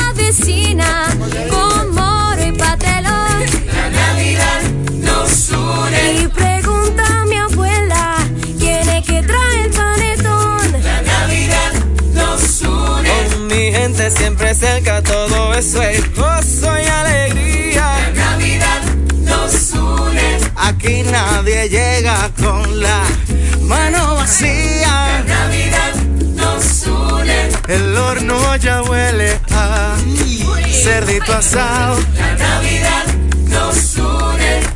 con moro y patelón. La Navidad nos une. Y pregunta a mi abuela quién es que trae el panetón. La Navidad nos une. Con mi gente siempre cerca, todo eso es gozo y alegría. La Navidad nos une. Aquí nadie llega con la mano vacía. La Navidad nos une. El horno ya huele a cerdito asado. La Navidad nos une.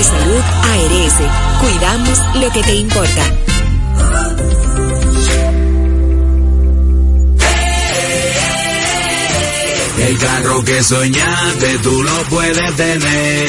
Salud ARS, cuidamos lo que te importa. El carro que soñaste tú lo puedes tener.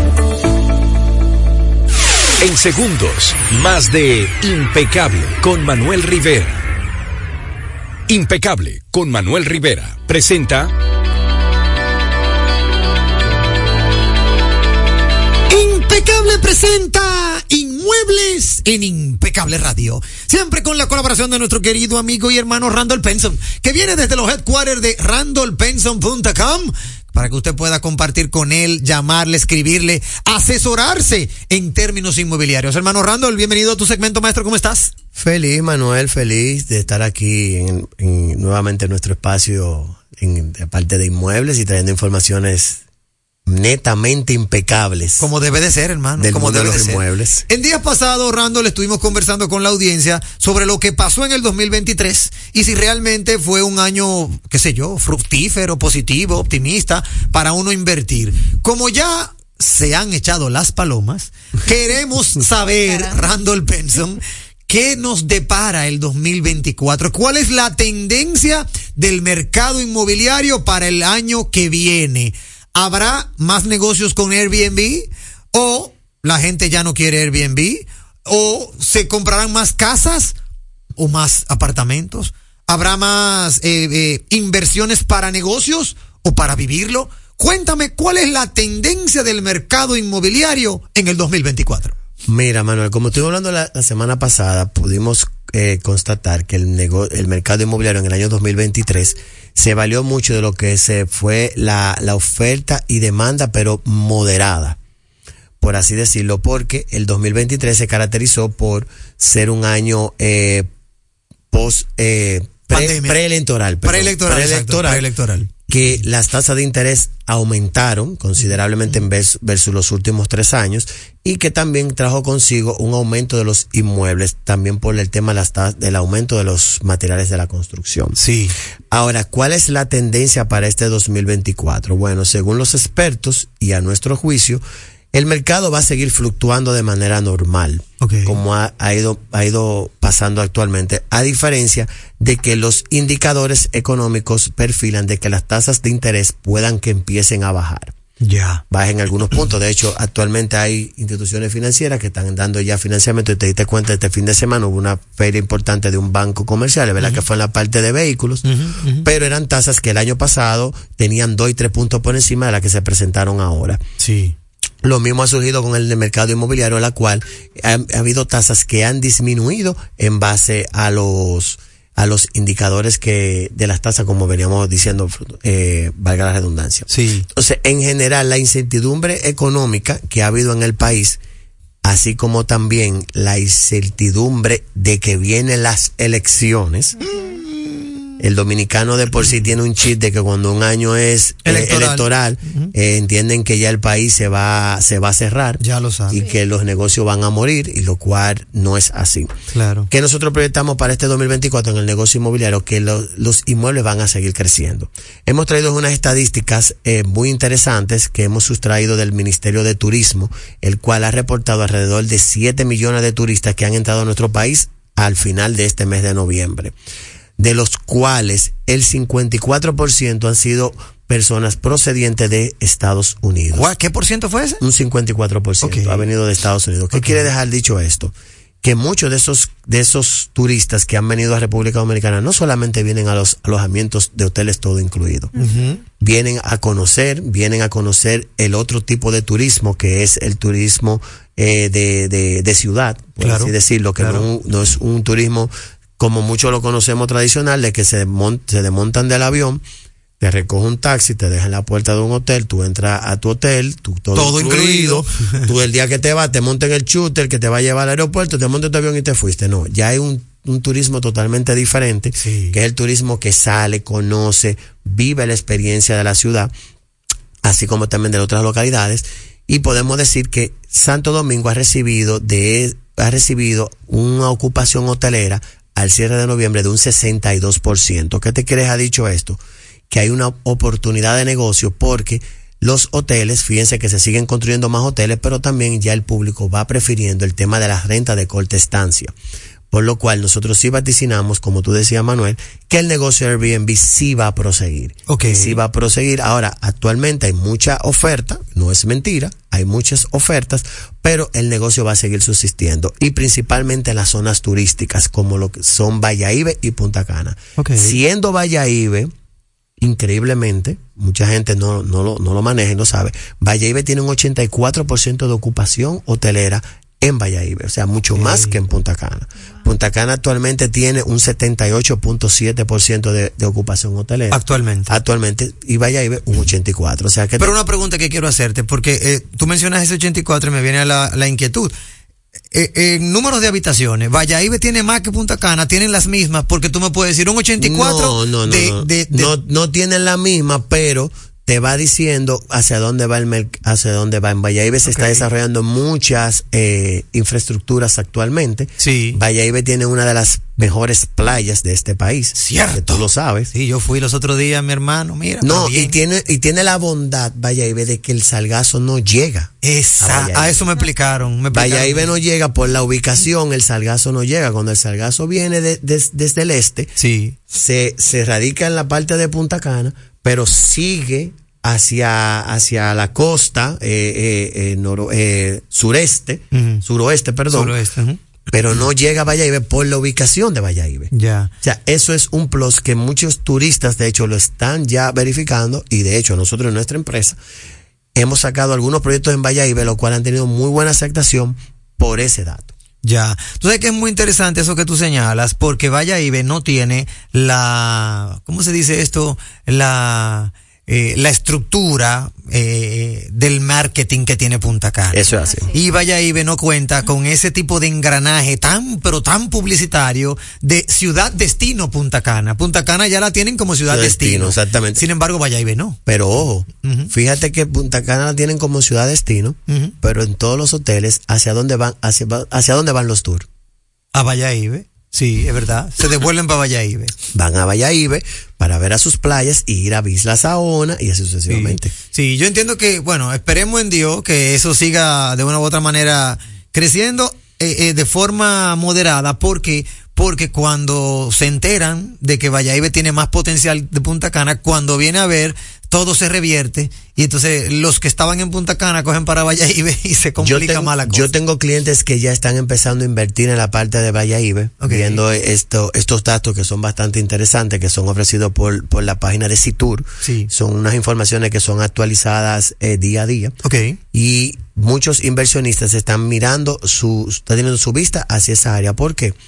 En segundos, más de Impecable con Manuel Rivera. Impecable con Manuel Rivera presenta Impecable presenta Inmuebles en Impecable Radio. Siempre con la colaboración de nuestro querido amigo y hermano Randall Penson, que viene desde los headquarters de randallpenson.com para que usted pueda compartir con él, llamarle, escribirle, asesorarse en términos inmobiliarios. Hermano Randall, bienvenido a tu segmento, maestro, ¿cómo estás? Feliz, Manuel, feliz de estar aquí en, en nuevamente en nuestro espacio en, de parte de inmuebles y trayendo informaciones netamente impecables. Como debe de ser, hermano. Del como mundo de los ser. inmuebles. En días pasados, Randall, estuvimos conversando con la audiencia sobre lo que pasó en el 2023 y si realmente fue un año, qué sé yo, fructífero, positivo, optimista para uno invertir. Como ya se han echado las palomas, [laughs] queremos saber, Randall Benson, ¿Qué nos depara el 2024? ¿Cuál es la tendencia del mercado inmobiliario para el año que viene? ¿Habrá más negocios con Airbnb? ¿O la gente ya no quiere Airbnb? ¿O se comprarán más casas o más apartamentos? ¿Habrá más eh, eh, inversiones para negocios o para vivirlo? Cuéntame cuál es la tendencia del mercado inmobiliario en el 2024. Mira, Manuel, como estuvimos hablando la, semana pasada, pudimos eh, constatar que el, mercado inmobiliario en el año 2023 se valió mucho de lo que se fue la, oferta y demanda, pero moderada, por así decirlo, porque el 2023 se caracterizó por ser un año eh, post eh. Preelectoral, perdón, Preelectoral, preelectoral, preelectoral. que las tasas de interés aumentaron considerablemente en vez versus los últimos tres años y que también trajo consigo un aumento de los inmuebles también por el tema de las tas- del aumento de los materiales de la construcción. Sí. Ahora, ¿cuál es la tendencia para este 2024? Bueno, según los expertos y a nuestro juicio, el mercado va a seguir fluctuando de manera normal, como ha, ha ido, ha ido pasando actualmente, a diferencia de que los indicadores económicos perfilan de que las tasas de interés puedan que empiecen a bajar. Ya. Bajen algunos puntos. De hecho, actualmente hay instituciones financieras que están dando ya financiamiento. Y te diste cuenta, este fin de semana hubo una feria importante de un banco comercial, ¿verdad? Que fue en la parte de vehículos. Pero eran tasas que el año pasado tenían dos y tres puntos por encima de las que se presentaron ahora. Sí. Lo mismo ha surgido con el de mercado inmobiliario, la cual ha, ha habido tasas que han disminuido en base a los a los indicadores que de las tasas, como veníamos diciendo, eh, valga la redundancia. Sí. Entonces, en general, la incertidumbre económica que ha habido en el país, así como también la incertidumbre de que vienen las elecciones. El dominicano de por sí tiene un chip de que cuando un año es eh, Electoral. eh, entienden que ya el país se va, se va a cerrar. Ya lo saben. Y que los negocios van a morir, y lo cual no es así. Claro. Que nosotros proyectamos para este 2024 en el negocio inmobiliario que lo- los inmuebles van a seguir creciendo. Hemos traído unas estadísticas eh, muy interesantes que hemos sustraído del Ministerio de Turismo, el cual ha reportado alrededor de 7 millones de turistas que han entrado a nuestro país al final de este mes de noviembre, de los cuales el 54% han sido personas procedientes de Estados Unidos. ¿Qué por ciento fue ese? Un 54% ha venido de Estados Unidos. ¿Qué quiere dejar dicho esto? que muchos de esos, de esos turistas que han venido a República Dominicana no solamente vienen a los alojamientos de hoteles todo incluido, vienen a conocer, vienen a conocer el otro tipo de turismo que es el turismo eh, de, de, de ciudad, por Claro, así decirlo, que claro. no, no es un turismo como muchos lo conocemos tradicional, de que se, se desmontan del avión, te recoge un taxi, te deja en la puerta de un hotel, tú entras a tu hotel, tú, todo, Todo incluido, tú el día que [laughs] te vas, te montas en el shooter que te va a llevar al aeropuerto, te montas en tu avión y te fuiste. No, ya hay un, un turismo totalmente diferente, que es el turismo que sale, conoce, vive la experiencia de la ciudad, así como también de otras localidades. Y podemos decir que Santo Domingo ha recibido de, ha recibido una ocupación hotelera al cierre de noviembre de un 62%. ¿Qué te crees ha dicho esto? Que hay una oportunidad de negocio porque los hoteles, fíjense que se siguen construyendo más hoteles, pero también ya el público va prefiriendo el tema de las rentas de corta estancia. Por lo cual nosotros sí vaticinamos, como tú decías Manuel, que el negocio de Airbnb sí va a proseguir. Ok. Sí va a proseguir. Ahora, actualmente hay mucha oferta, no es mentira, hay muchas ofertas, pero el negocio va a seguir subsistiendo. Y principalmente en las zonas turísticas, como lo que son Valladolid y Punta Cana. Ok. Siendo Valladolid, increíblemente, mucha gente no, no, lo, no lo maneja y no sabe, Valladolid tiene un 84% de ocupación hotelera en Valladolid, o sea, mucho más que en Punta Cana. Punta Cana actualmente tiene un 78.7% de, de ocupación hotelera. Actualmente. Actualmente, y Valladolid un 84%. O sea que Pero una pregunta que quiero hacerte, porque eh, tú mencionas ese 84 y me viene la, la inquietud. Eh, en números de habitaciones, Valladolid tiene más que Punta Cana, tienen las mismas, porque tú me puedes decir un 84 no, no, no, de, no. de- de- no, no tienen la misma, pero te va diciendo hacia dónde va el hacia dónde va. En Valladolid se está desarrollando muchas eh, infraestructuras actualmente. Sí. Valladolid tiene una de las mejores playas de este país. Cierto. Que tú lo sabes. Sí, yo fui los otros días, mi hermano, mira. No, y tiene, y tiene la bondad, Valladolid, de que el salgazo no llega. Valladolid. a eso me explicaron. Me explicaron. No llega por la ubicación, el salgazo no llega. Cuando el salgazo viene de- de- desde el este, Sí. se, se radica en la parte de Punta Cana, pero sigue hacia, hacia la costa eh, eh, eh, noro- eh, sureste, suroeste, perdón, Suroeste, pero no llega a Valladolid por la ubicación de Valladolid. Ya. O sea, eso es un plus que muchos turistas, de hecho, lo están ya verificando y de hecho nosotros en nuestra empresa hemos sacado algunos proyectos en Valladolid, los cuales han tenido muy buena aceptación por ese dato. Ya. Tú sabes que es muy interesante eso que tú señalas, porque Valladolid no tiene la, ¿cómo se dice esto? La, eh, la estructura eh, del marketing que tiene Punta Cana. Eso es así. Y Valladolid no cuenta con ese tipo de engranaje tan, pero tan publicitario de ciudad destino Punta Cana. Punta Cana ya la tienen como ciudad destino. destino, exactamente. Sin embargo, Valladolid no. Pero ojo, fíjate que Punta Cana la tienen como ciudad destino, pero en todos los hoteles, ¿hacia dónde van, hacia, hacia dónde van los tours? A Valladolid. Sí, es verdad. Se devuelven para Valladolid. Van a Valladolid para ver a sus playas y ir a Isla Saona y así sucesivamente. Sí, yo entiendo que, bueno, esperemos en Dios que eso siga de una u otra manera creciendo eh, eh, de forma moderada, porque porque cuando se enteran de que Valladolid tiene más potencial de Punta Cana, cuando viene a ver, todo se revierte y entonces los que estaban en Punta Cana cogen para Valladolid [laughs] y se complica tengo- más la cosa. yo tengo clientes que ya están empezando a invertir en la parte de Valladolid, Ok. viendo esto, estos datos que son bastante interesantes, que son ofrecidos por, por la página de Citur. Sí. Son unas informaciones que son actualizadas eh, día a día. Ok. Y muchos inversionistas están mirando su, están teniendo su vista hacia esa área. ¿Por qué? Porque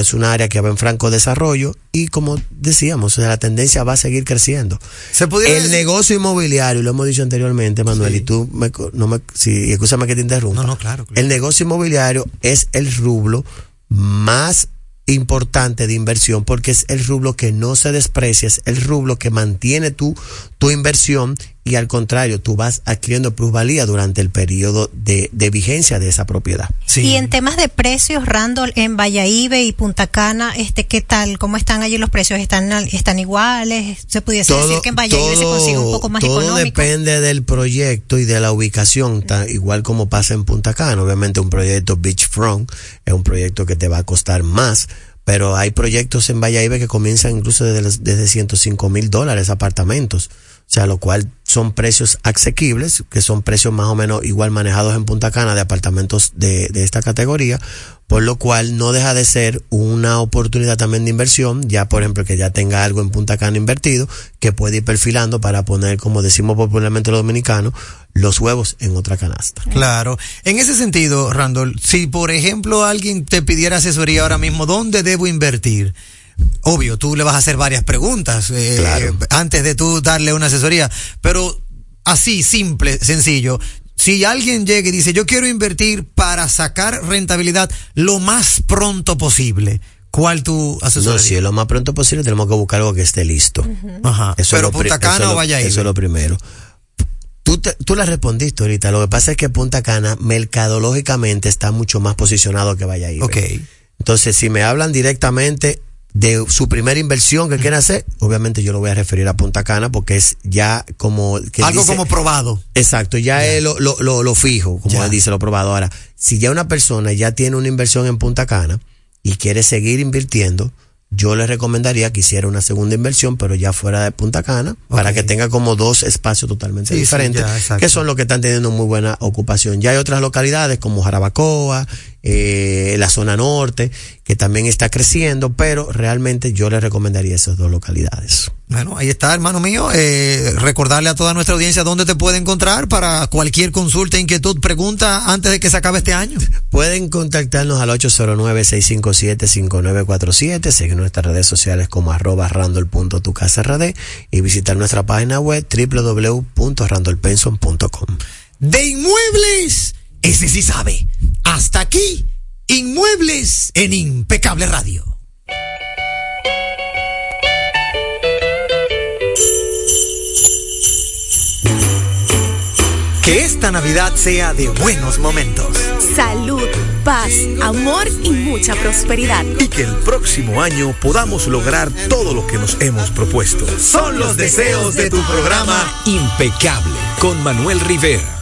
es una área que va en franco desarrollo y como decíamos, la tendencia va a seguir creciendo. Se El decir- negocio inmobiliario, lo hemos dicho anteriormente, Manuel, Sí. y tú me, no me, sí, escúchame que te interrumpa. No, no, claro, claro. El negocio inmobiliario es el rublo más importante de inversión porque es el rublo que no se desprecia, es el rublo que mantiene tu, tu inversión y al contrario, tú vas adquiriendo plusvalía durante el periodo de, de vigencia de esa propiedad. Sí. Y en temas de precios, Randall, en Valladolid y Punta Cana, este, ¿qué tal? ¿Cómo están allí los precios? ¿Están, están iguales? ¿Se pudiese decir que en Valladolid se consigue un poco más todo económico? depende del proyecto y de la ubicación, ta- igual como pasa en Punta Cana. Obviamente un proyecto beachfront es un proyecto que te va a costar más, pero hay proyectos en Valladolid que comienzan incluso desde, los- desde 105 mil dólares apartamentos. O sea, lo cual son precios asequibles, que son precios más o menos igual manejados en Punta Cana de apartamentos de, de esta categoría, por lo cual no deja de ser una oportunidad también de inversión, ya por ejemplo que ya tenga algo en Punta Cana invertido, que puede ir perfilando para poner, como decimos popularmente los dominicanos, los huevos en otra canasta. Claro. En ese sentido, Randall, si por ejemplo alguien te pidiera asesoría ahora mismo, ¿dónde debo invertir? Obvio, tú le vas a hacer varias preguntas eh, Claro. antes de tú darle una asesoría, pero así, simple, sencillo. Si alguien llega y dice, yo quiero invertir para sacar rentabilidad lo más pronto posible, ¿cuál tu No, asesoría? si es lo más pronto posible tenemos que buscar algo que esté listo. Ajá. Eso Pero es lo Punta Cana o Valladolid. Eso es lo primero. Tú, te- tú la respondiste ahorita. Lo que pasa es que Punta Cana, mercadológicamente, está mucho más posicionado que Valladolid. Ok. Entonces, si me hablan directamente de su primera inversión que quieren hacer, obviamente yo lo voy a referir a Punta Cana porque es ya como... que Algo dice- como probado. Exacto, ya es lo, lo, lo, lo fijo, como él dice, lo probado. Ahora, si ya una persona ya tiene una inversión en Punta Cana y quiere seguir invirtiendo, yo le recomendaría que hiciera una segunda inversión, pero ya fuera de Punta Cana, para que tenga como dos espacios totalmente Sí, sí, diferentes, ya, que son los que están teniendo muy buena ocupación. Ya hay otras localidades como Jarabacoa, eh, la zona norte, que también está creciendo, pero realmente yo le recomendaría esas dos localidades. Bueno, ahí está, hermano mío. Eh, recordarle a toda nuestra audiencia dónde te puede encontrar para cualquier consulta, inquietud, pregunta antes de que se acabe este año. Pueden contactarnos al 809-657-5947, seguir nuestras redes sociales como arroba randall.tucasrd y visitar nuestra página web www.randallpenson.com. De inmuebles, ese sí sabe. Hasta aquí, inmuebles en impecable radio. Que esta Navidad sea de buenos momentos. Salud, paz, amor y mucha prosperidad. Y que el próximo año podamos lograr todo lo que nos hemos propuesto. Son los deseos de tu programa Impecable con Manuel Rivera.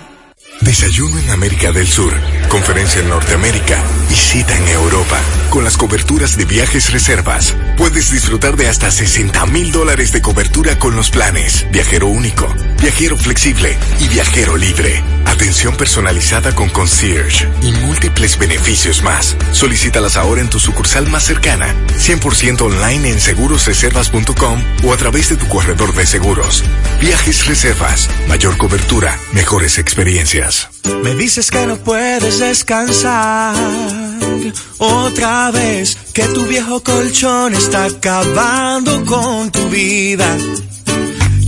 Desayuno en América del Sur, conferencia en Norteamérica y cita en Europa. Con las coberturas de viajes reservas, puedes disfrutar de hasta 60 mil dólares de cobertura con los planes Viajero Único, Viajero Flexible y Viajero Libre. Atención personalizada con concierge y múltiples beneficios más. Solicítalas ahora en tu sucursal más cercana, 100% online en segurosreservas.com o a través de tu corredor de seguros. Viajes Reservas, mayor cobertura, mejores experiencias. Me dices que no puedes descansar otra vez, que tu viejo colchón está acabando con tu vida,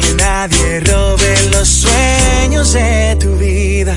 que nadie robe los sueños de tu vida.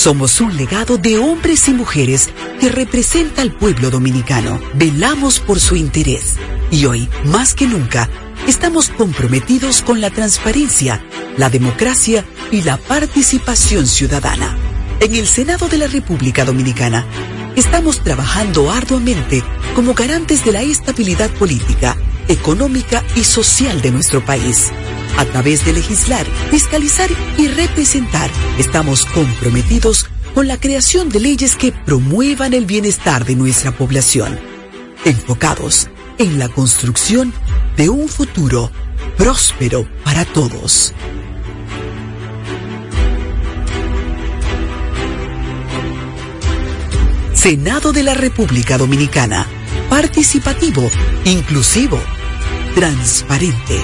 Somos un legado de hombres y mujeres que representa al pueblo dominicano. Velamos por su interés y hoy, más que nunca, estamos comprometidos con la transparencia, la democracia y la participación ciudadana. En el Senado de la República Dominicana, estamos trabajando arduamente como garantes de la estabilidad política, económica y social de nuestro país. A través de legislar, fiscalizar y representar, estamos comprometidos con la creación de leyes que promuevan el bienestar de nuestra población, enfocados en la construcción de un futuro próspero para todos. Senado de la República Dominicana. Participativo, inclusivo, transparente.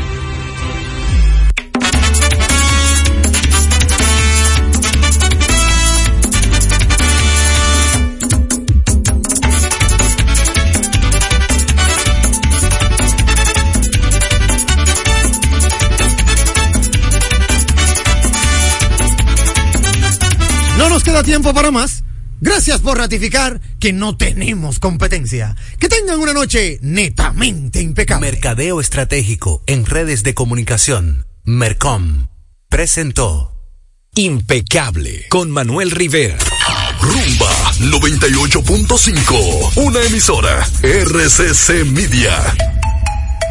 No nos queda tiempo para más. Gracias por ratificar que no tenemos competencia. Que tengan una noche netamente impecable. Mercadeo Estratégico en redes de comunicación. Mercom presentó Impecable con Manuel Rivera. Rumba 98.5. Una emisora. RCC Media.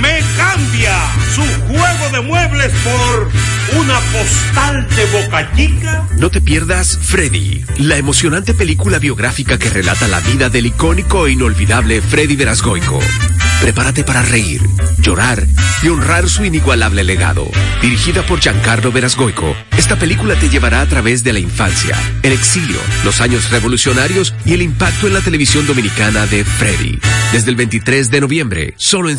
Me cambia su juego de muebles por una postal de Boca Chica. No te pierdas Freddy, la emocionante película biográfica que relata la vida del icónico e inolvidable Freddy Verasgoico. Prepárate para reír, llorar y honrar su inigualable legado. Dirigida por Giancarlo Verasgoico, esta película te llevará a través de la infancia, el exilio, los años revolucionarios y el impacto en la televisión dominicana de Freddy. Desde el 23 de noviembre, solo en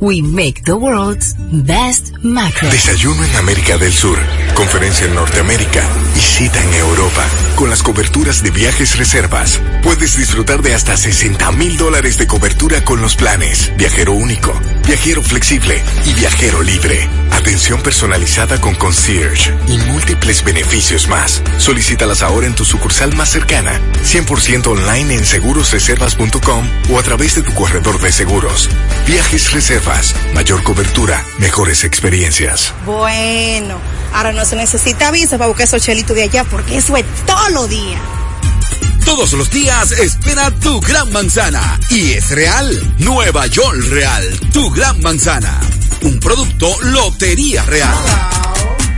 We make the world's best mattress. Desayuno en América del Sur, conferencia en Norteamérica y cita en Europa. Con las coberturas de viajes reservas, puedes disfrutar de hasta 60 mil dólares de cobertura con los planes Viajero Único, Viajero Flexible y Viajero Libre. Atención personalizada con concierge y múltiples beneficios más. Solicítalas ahora en tu sucursal más cercana, 100% online en segurosreservas.com o a través de tu corredor de seguros. Viajes Reservas, mayor cobertura, mejores experiencias. Bueno, ahora no se necesita visa para buscar esos chelitos de allá porque eso es todos los días. Todos los días espera tu gran manzana. Y es real. Nueva York Real. Tu gran manzana. Un producto Lotería Real.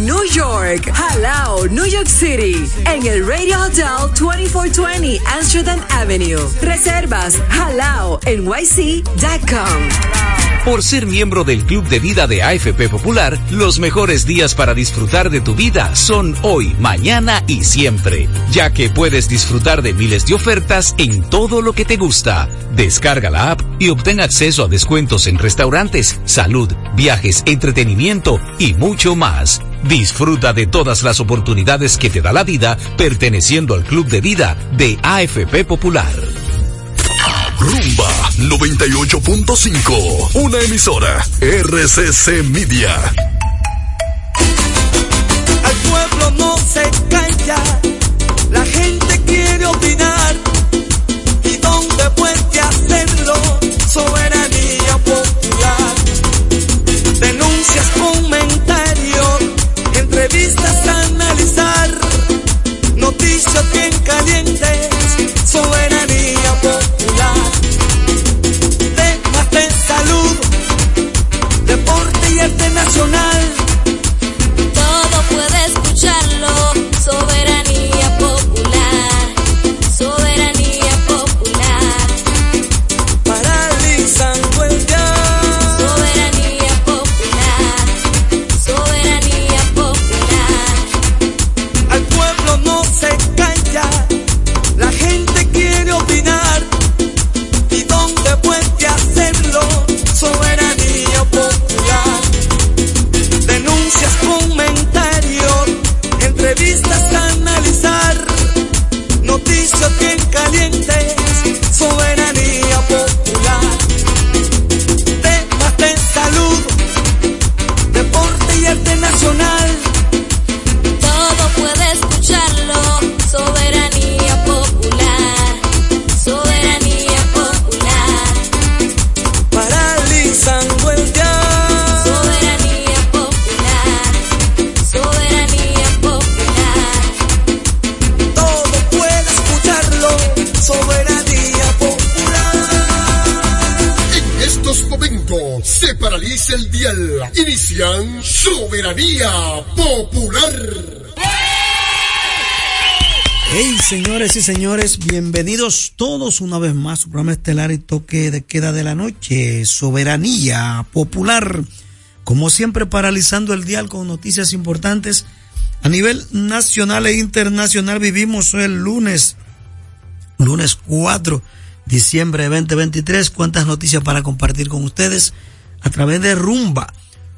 New York, Halao, New York City, en el Radio Hotel 2420 Amsterdam Avenue. Reservas halaonyc.com. Por ser miembro del Club de Vida de AFP Popular, los mejores días para disfrutar de tu vida son hoy, mañana y siempre, ya que puedes disfrutar de miles de ofertas en todo lo que te gusta. Descarga la app y obtén acceso a descuentos en restaurantes, salud, viajes, entretenimiento y mucho más. Disfruta de todas las oportunidades que te da la vida perteneciendo al Club de Vida de AFP Popular. Rumba 98.5, una emisora RCC Media. Al pueblo no se calla, la gente quiere opinar. ¿Y dónde puede hacerlo? Soberanía popular. Denuncias, comentarios, entrevistas a analizar. Noticias bien calientes, soberanía señores y señores, bienvenidos todos una vez más a su programa estelar y toque de queda de la noche, Soberanía Popular. Como siempre, paralizando el dial con noticias importantes a nivel nacional e internacional. Vivimos hoy el lunes, lunes 4 diciembre de 2023. ¿Cuántas noticias para compartir con ustedes? A través de Rumba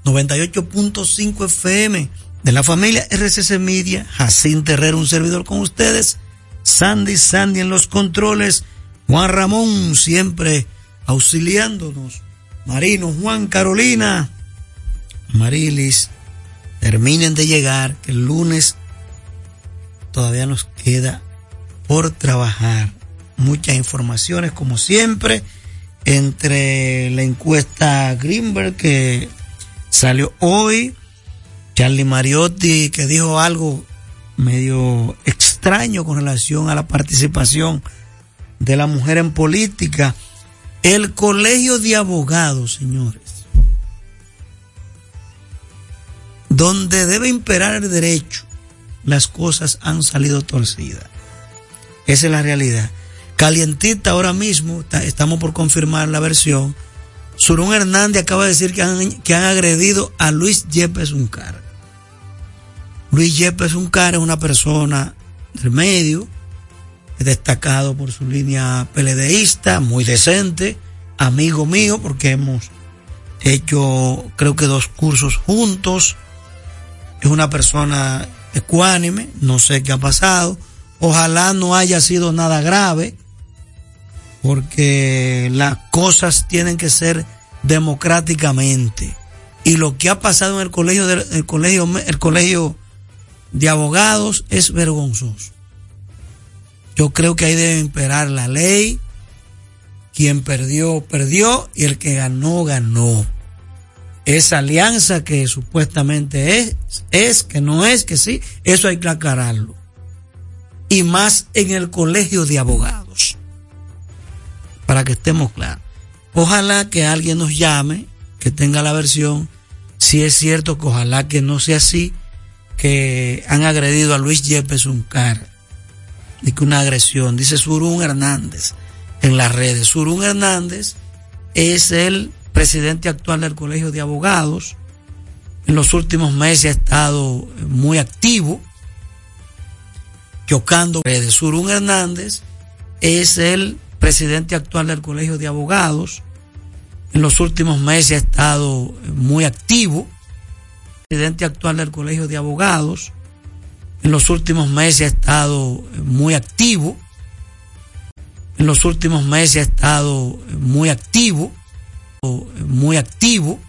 98.5 FM de la familia RCC Media, Jacín Terrero, un servidor con ustedes, Sandy Sandy en los controles, Juan Ramón siempre auxiliándonos, Marino, Juan, Carolina, Marilis, terminen de llegar, el lunes todavía nos queda por trabajar. Muchas informaciones, como siempre, entre la encuesta Greenberg que salió hoy, Charlie Mariotti que dijo algo medio extraño con relación a la participación de la mujer en política, el colegio de abogados, señores, donde debe imperar el derecho, las cosas han salido torcidas. Esa es la realidad. Calientita ahora mismo, estamos por confirmar la versión. Surún Hernández acaba de decir que han, que han agredido a Luis Yepes Uncar. Luis Yepes Uncar es una persona del medio, es destacado por su línea peledeísta, muy decente, amigo mío, porque hemos hecho creo que dos cursos juntos. Es una persona ecuánime, no sé qué ha pasado. Ojalá no haya sido nada grave, porque las cosas tienen que ser democráticamente. Y lo que ha pasado en el colegio, del- el colegio, el colegio de abogados es vergonzoso. Yo creo que ahí debe imperar la ley. Quien perdió, perdió y el que ganó, ganó. Esa alianza que supuestamente es, es, que no es, que sí, eso hay que aclararlo. Y más en el colegio de abogados. Para que estemos claros. Ojalá que alguien nos llame, que tenga la versión. Si es cierto que ojalá que no sea así, que han agredido a Luis Yepes Uncar. Que una agresión, dice Surún Hernández en las redes. Surún Hernández es el presidente actual del Colegio de Abogados. En los últimos meses ha estado muy activo, chocando redes. Surún Hernández es el presidente actual del Colegio de Abogados. En los últimos meses ha estado muy activo, presidente actual del Colegio de Abogados. En los últimos meses ha estado muy activo. En los últimos meses ha estado muy activo, muy activo